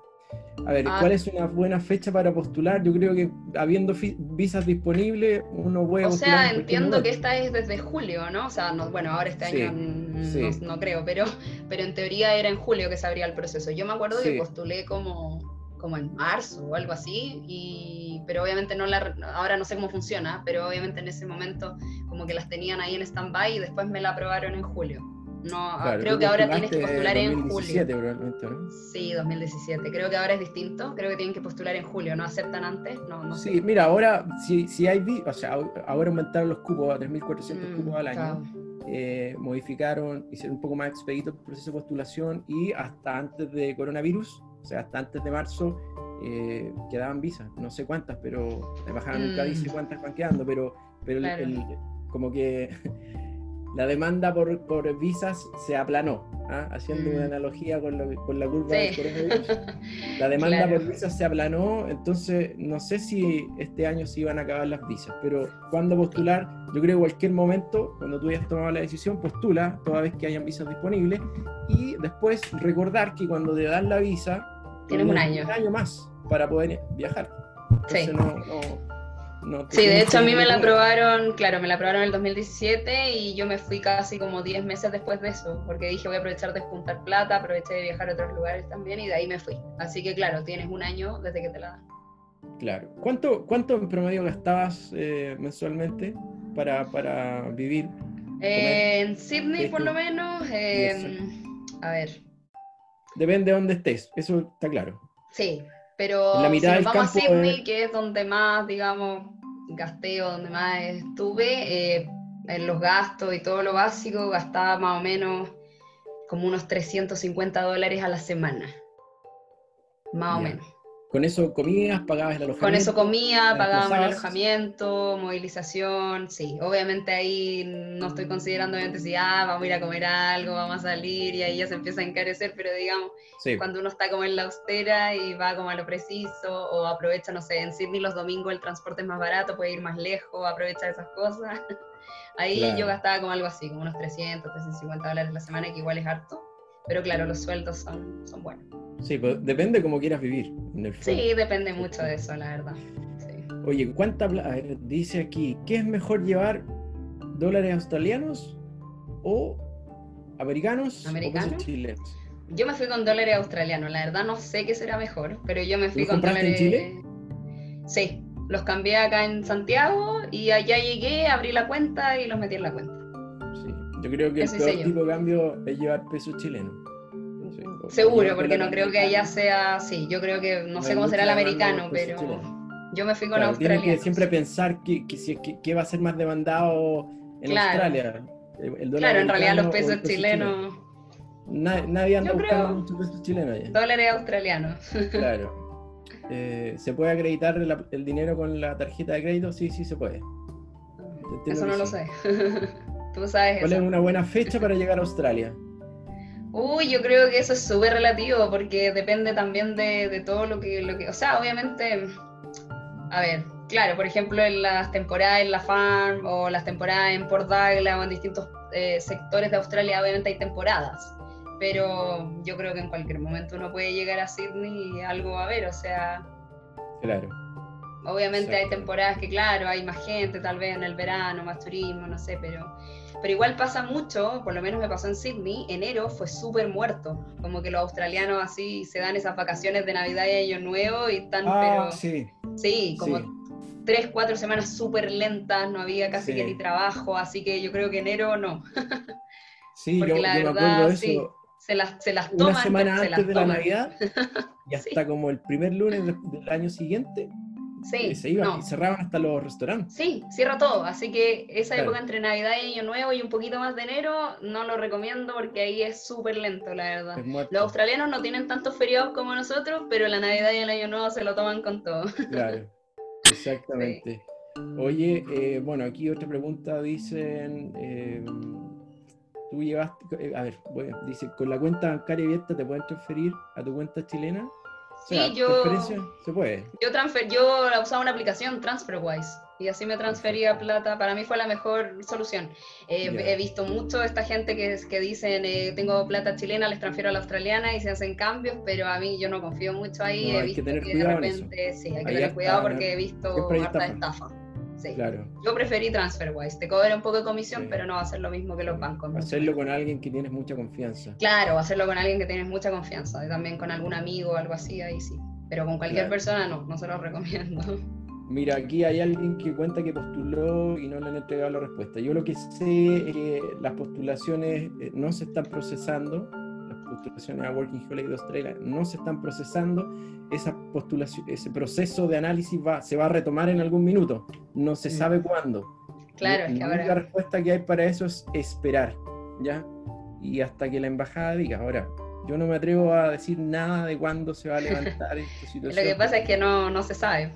A ver, ¿cuál ah. es una buena fecha para postular? Yo creo que habiendo visas disponibles, uno puede O sea, entiendo que esta es desde julio, ¿no? O sea, no, bueno, ahora este año No, creo, pero, pero en teoría era en julio que se abría el proceso. Yo me acuerdo que postulé como como en marzo o algo así, y, pero obviamente no la, ahora no sé cómo funciona, pero obviamente en ese momento como que las tenían ahí en stand-by y después me la aprobaron en julio. No, creo que ahora tienes que postular en julio. ¿no? Sí, 2017. Creo que ahora es distinto. Creo que tienen que postular en julio, no aceptan antes. No, no sí, mira, ahora si, si hay, o sea, ahora aumentaron los cupos a 3.400 mm, cupos al año. Eh, modificaron, hicieron un poco más expedito el proceso de postulación y hasta antes de coronavirus o sea, hasta antes de marzo eh, quedaban visas, no sé cuántas, pero la embajada nunca dice mm. cuántas van quedando, pero, pero como que la demanda por, por visas se aplanó, ¿ah? haciendo una mm. analogía con, con, la curva del coronavirus. La demanda por visas se aplanó, entonces no sé si este año se iban a acabar las visas, pero cuando postular, yo creo que cualquier momento, cuando tú hayas tomado la decisión, postula toda vez que hayan visas disponibles y después recordar que cuando te dan la visa, tienes un año. Un año más para poder viajar. sí sí, de hecho a mí me la aprobaron, claro, me la aprobaron en el 2017 y yo me fui casi como 10 meses después de eso, porque dije voy a aprovechar de juntar plata, aproveché de viajar a otros lugares también y de ahí me fui. Así que claro, tienes un año desde que te la dan. Claro. ¿Cuánto, cuánto en promedio gastabas eh, mensualmente para, para vivir? en Sydney por lo menos, em, a ver. Depende de dónde estés, eso está claro. Sí, pero si nos vamos a Sydney, que es donde más, digamos, gasté o donde más estuve, eh, en los gastos y todo lo básico, gastaba más o menos como unos 350 dólares a la semana, más o menos. ¿Con eso comías, pagabas el alojamiento? Con eso comía, pagábamos el alojamiento, movilización, sí. Obviamente ahí no estoy considerando obviamente si, ah, vamos a ir a comer algo, vamos a salir y ahí ya se empieza a encarecer, pero digamos, cuando uno está como en la austera y va como a lo preciso o aprovecha, no sé, en Sydney los domingos el transporte es más barato, puede ir más lejos, aprovecha esas cosas. ahí yo gastaba como algo así, como unos 300, 350 dólares la semana, que igual es harto, pero claro, los sueldos son, son buenos. Sí, pues depende cómo quieras vivir. sí, depende mucho de eso, la verdad. Oye, ¿cuánta dice aquí, ¿qué es mejor llevar dólares australianos o americanos, ¿Americanos? o chilenos? Yo me fui con dólares australianos, la verdad no sé qué será mejor, pero yo me fui con dólares. en Chile? Sí, los cambié acá en Santiago y allá llegué, abrí la cuenta y los metí en la cuenta. Yo creo que el peor tipo de cambio es llevar pesos chilenos. Seguro, porque no creo que allá sea, sí, yo creo que, no sé cómo será el americano, pero yo me fui con Australia. Tienes que siempre pensar que, que, va a ser más demandado en Australia. claro, en realidad los pesos chilenos... nadie anda buscando muchos pesos chilenos allá. Dólares australianos. claro. Eh, ¿Se puede acreditar el dinero con la tarjeta de crédito? Sí, sí se puede. Eso no lo sé. Tú sabes ¿Cuál es una buena fecha para llegar a Australia? Uy, yo creo que eso es súper relativo porque depende también de, todo lo que, lo que, o sea, obviamente, a ver, claro, por ejemplo, en las temporadas en la farm o las temporadas en Port Douglas o en distintos eh, sectores de Australia, obviamente hay temporadas, pero yo creo que en cualquier momento uno puede llegar a Sydney y algo a ver, o sea... Claro. Obviamente hay temporadas que, claro, hay más gente, tal vez en el verano, más turismo, no sé, pero pero igual pasa mucho, por lo menos me pasó en Sydney, enero fue súper muerto, como que los australianos así se dan esas vacaciones de Navidad y Año Nuevo y están, ah, pero... Sí, sí como tres, cuatro semanas súper lentas, no había casi que ni trabajo, así que yo creo que enero no. sí, Porque yo, la verdad, sí, se las, se las toman. Una semana antes de la Navidad y hasta como el primer lunes del año siguiente Sí, se iban y cerraban hasta los restaurantes. Sí, cierra todo. Así que esa época entre Navidad y Año Nuevo y un poquito más de enero no lo recomiendo porque ahí es súper lento, la verdad. Los australianos no tienen tantos feriados como nosotros, pero la Navidad y el Año Nuevo se lo toman con todo. Claro, exactamente. Oye, eh, bueno, aquí otra pregunta dicen. Eh, tú llevaste, eh, a ver, dice, con la cuenta bancaria abierta te pueden transferir a tu cuenta chilena Sí, yo. Se puede. Yo, transfer, yo usaba una aplicación TransferWise y así me transfería plata. Para mí fue la mejor solución. Eh, he visto mucho esta gente que, que dicen: eh, Tengo plata chilena, les transfiero a la australiana y se hacen cambios, pero a mí yo no confío mucho ahí. he visto que, de repente, sí, hay que tener cuidado porque he visto harta estafa. Claro. Yo preferí TransferWise. Te cobra un poco de comisión, pero no va a ser lo mismo que los bancos. Hacerlo con alguien que tienes mucha confianza. Claro, hacerlo con alguien que tienes mucha confianza. también con algún amigo o algo así, ahí sí. Pero con cualquier persona no, no se lo recomiendo. Mira, aquí hay alguien que cuenta que postuló y no le han entregado la respuesta. Yo lo que sé es que las postulaciones eh, no se están procesando postulaciones a Working Holiday de Australia no se están procesando, esa postulación, ese proceso de análisis va, se va a retomar en algún minuto, no se sabe mm. cuándo. Claro, es que la única respuesta que hay para eso es esperar, ¿ya? Y hasta que la embajada diga, ahora, yo no me atrevo a decir nada de cuándo se va a levantar esta situación. Lo que pasa es que no, no se sabe.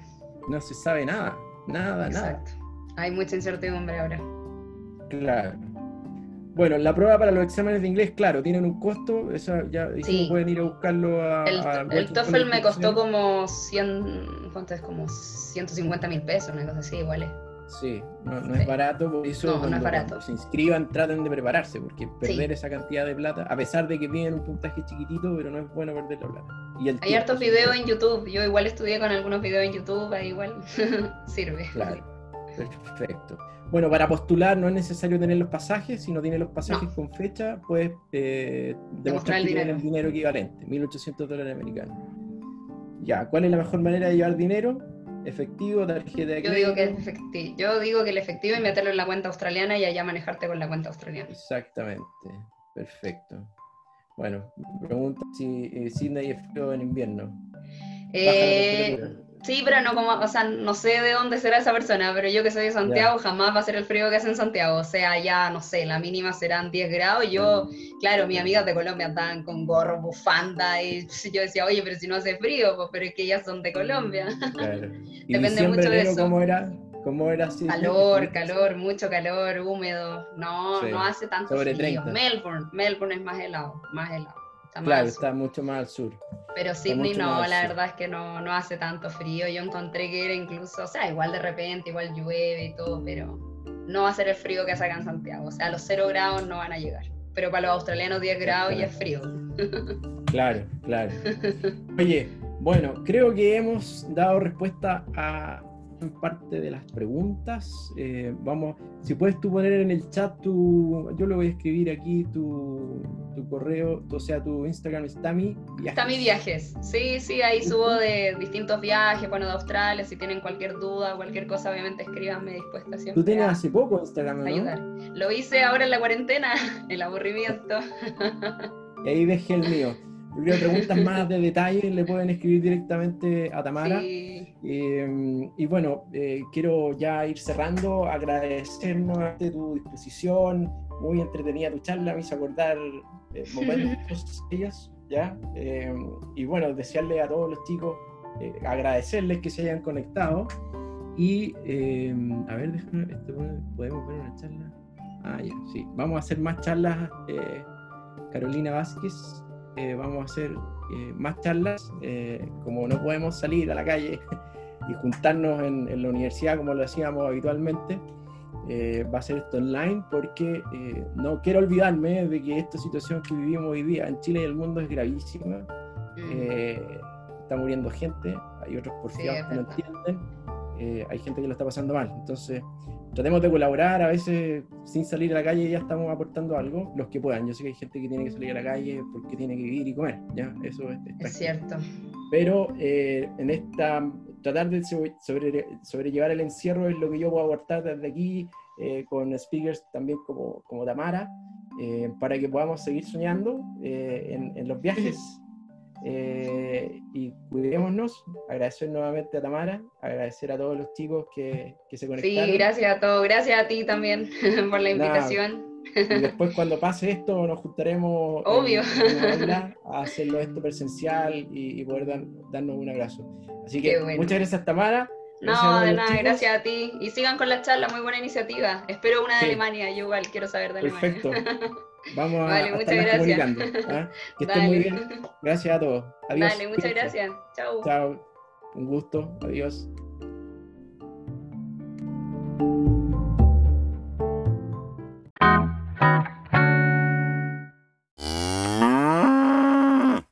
No se sabe nada, nada, Exacto. nada. Hay mucha incertidumbre ahora. Claro. Bueno, la prueba para los exámenes de inglés, claro, tienen un costo, esa ya pueden ir a buscarlo a... El, TOEFL me costó como 100, ¿cuánto es? Como 150 mil pesos, una cosa así, igual Sí, no, es barato, por eso no, no es barato. se inscriban, traten de prepararse, porque perder esa cantidad de plata, a pesar de que tienen un puntaje chiquitito, pero no es bueno perder la plata. Y Hay hartos videos en YouTube, yo igual estudié con algunos videos en YouTube, ahí igual sirve. Claro, perfecto. Bueno, para postular no es necesario tener los pasajes, si no tienes los pasajes con fecha, puedes eh, demostrar que tienes el dinero equivalente, 1.800 dólares americanos. Ya, ¿cuál es la mejor manera de llevar dinero? ¿Efectivo, tarjeta de crédito? Yo digo que, efectivo. Yo digo que el efectivo y meterlo en la cuenta australiana y allá manejarte con la cuenta australiana. Exactamente, perfecto. Bueno, pregunta si eh, Sydney es frío en invierno. Eh, Sí, pero no como, o sea, no sé de dónde será esa persona, pero yo que soy de Santiago jamás va a ser el frío que hace en Santiago. O sea, ya, no sé, la mínima serán 10 grados. Yo, claro, mis amigas de Colombia andaban con gorro, bufanda, y yo decía, oye, pero si no hace frío, pues, pero es que ellas son de Colombia. Claro. Depende mucho de eso. ¿Cómo era? ¿Cómo era así? Calor, calor, mucho calor, húmedo. No, no hace tanto frío. Melbourne, Melbourne es más helado, más helado claro, está mucho más al sur. Pero Sydney no, la verdad es que no, no hace tanto frío. Yo encontré que era incluso, o sea, igual de repente, igual llueve y todo, pero no va a ser el frío que hace acá en Santiago. O sea, los 0 grados no van a llegar. Pero para los australianos 10 grados ya es frío. Claro, claro. Oye, bueno, creo que hemos dado respuesta a parte de las preguntas. Eh, vamos, si puedes tú poner en el chat tu, yo lo voy a escribir aquí, tu, tu correo, o sea, tu Instagram es Tami Viajes. Tami Viajes, sí, sí, ahí subo de distintos viajes, bueno, de Australia, si tienen cualquier duda, cualquier cosa, obviamente escríbanme dispuesta siempre. Tú tienes hace poco Instagram, ¿no? Ayudar. Lo hice ahora en la cuarentena, el aburrimiento. Y ahí dejé el mío preguntas más de detalle le pueden escribir directamente a Tamara. Eh, y bueno, eh, quiero ya ir cerrando, agradecernos de tu disposición, muy entretenida tu charla, me hizo acordar eh, momentos ellas, ¿ya? y bueno, desearle a todos los chicos, agradecerles que se hayan conectado. Y a ver, déjame, podemos ver una charla. Ah, ya, sí. Vamos a hacer más charlas. Carolina Vázquez eh, vamos a hacer eh, más charlas. Eh, como no podemos salir a la calle y juntarnos en, la universidad como lo hacíamos habitualmente, va a ser esto online porque no quiero olvidarme de que esta situación que vivimos hoy día en Chile y el mundo es gravísima. Mm. está muriendo gente, hay otros porfiados que no entienden, hay gente que lo está pasando mal. Entonces, tratemos de colaborar, a veces sin salir a la calle ya estamos aportando algo, los que puedan. Yo sé que hay gente que tiene que salir a la calle porque tiene que vivir y comer, ¿ya? Eso es, es cierto. Pero eh, en esta, tratar de sobre, sobrellevar el encierro es lo que yo puedo aportar desde aquí, eh, con speakers también como, como Tamara, eh, para que podamos seguir soñando en, en, los viajes eh, y cuidémonos, agradecer nuevamente a Tamara, agradecer a todos los chicos que, que se conectaron. Sí, gracias a todos, gracias a ti también por la invitación. y después cuando pase esto nos juntaremos Obvio. a hacerlo esto presencial y, poder darnos un abrazo. Así que muchas gracias Tamara. no, de nada, gracias a ti. Y sigan con la charla, muy buena iniciativa. Espero una de Alemania, yo igual quiero saber de Alemania. Perfecto. Vamos a, vale, muchas comunicando. ¿ah? Que estén muy bien. Gracias a todos. Adiós. Dale, muchas gracias. Chao. Chao. Un gusto. Adiós.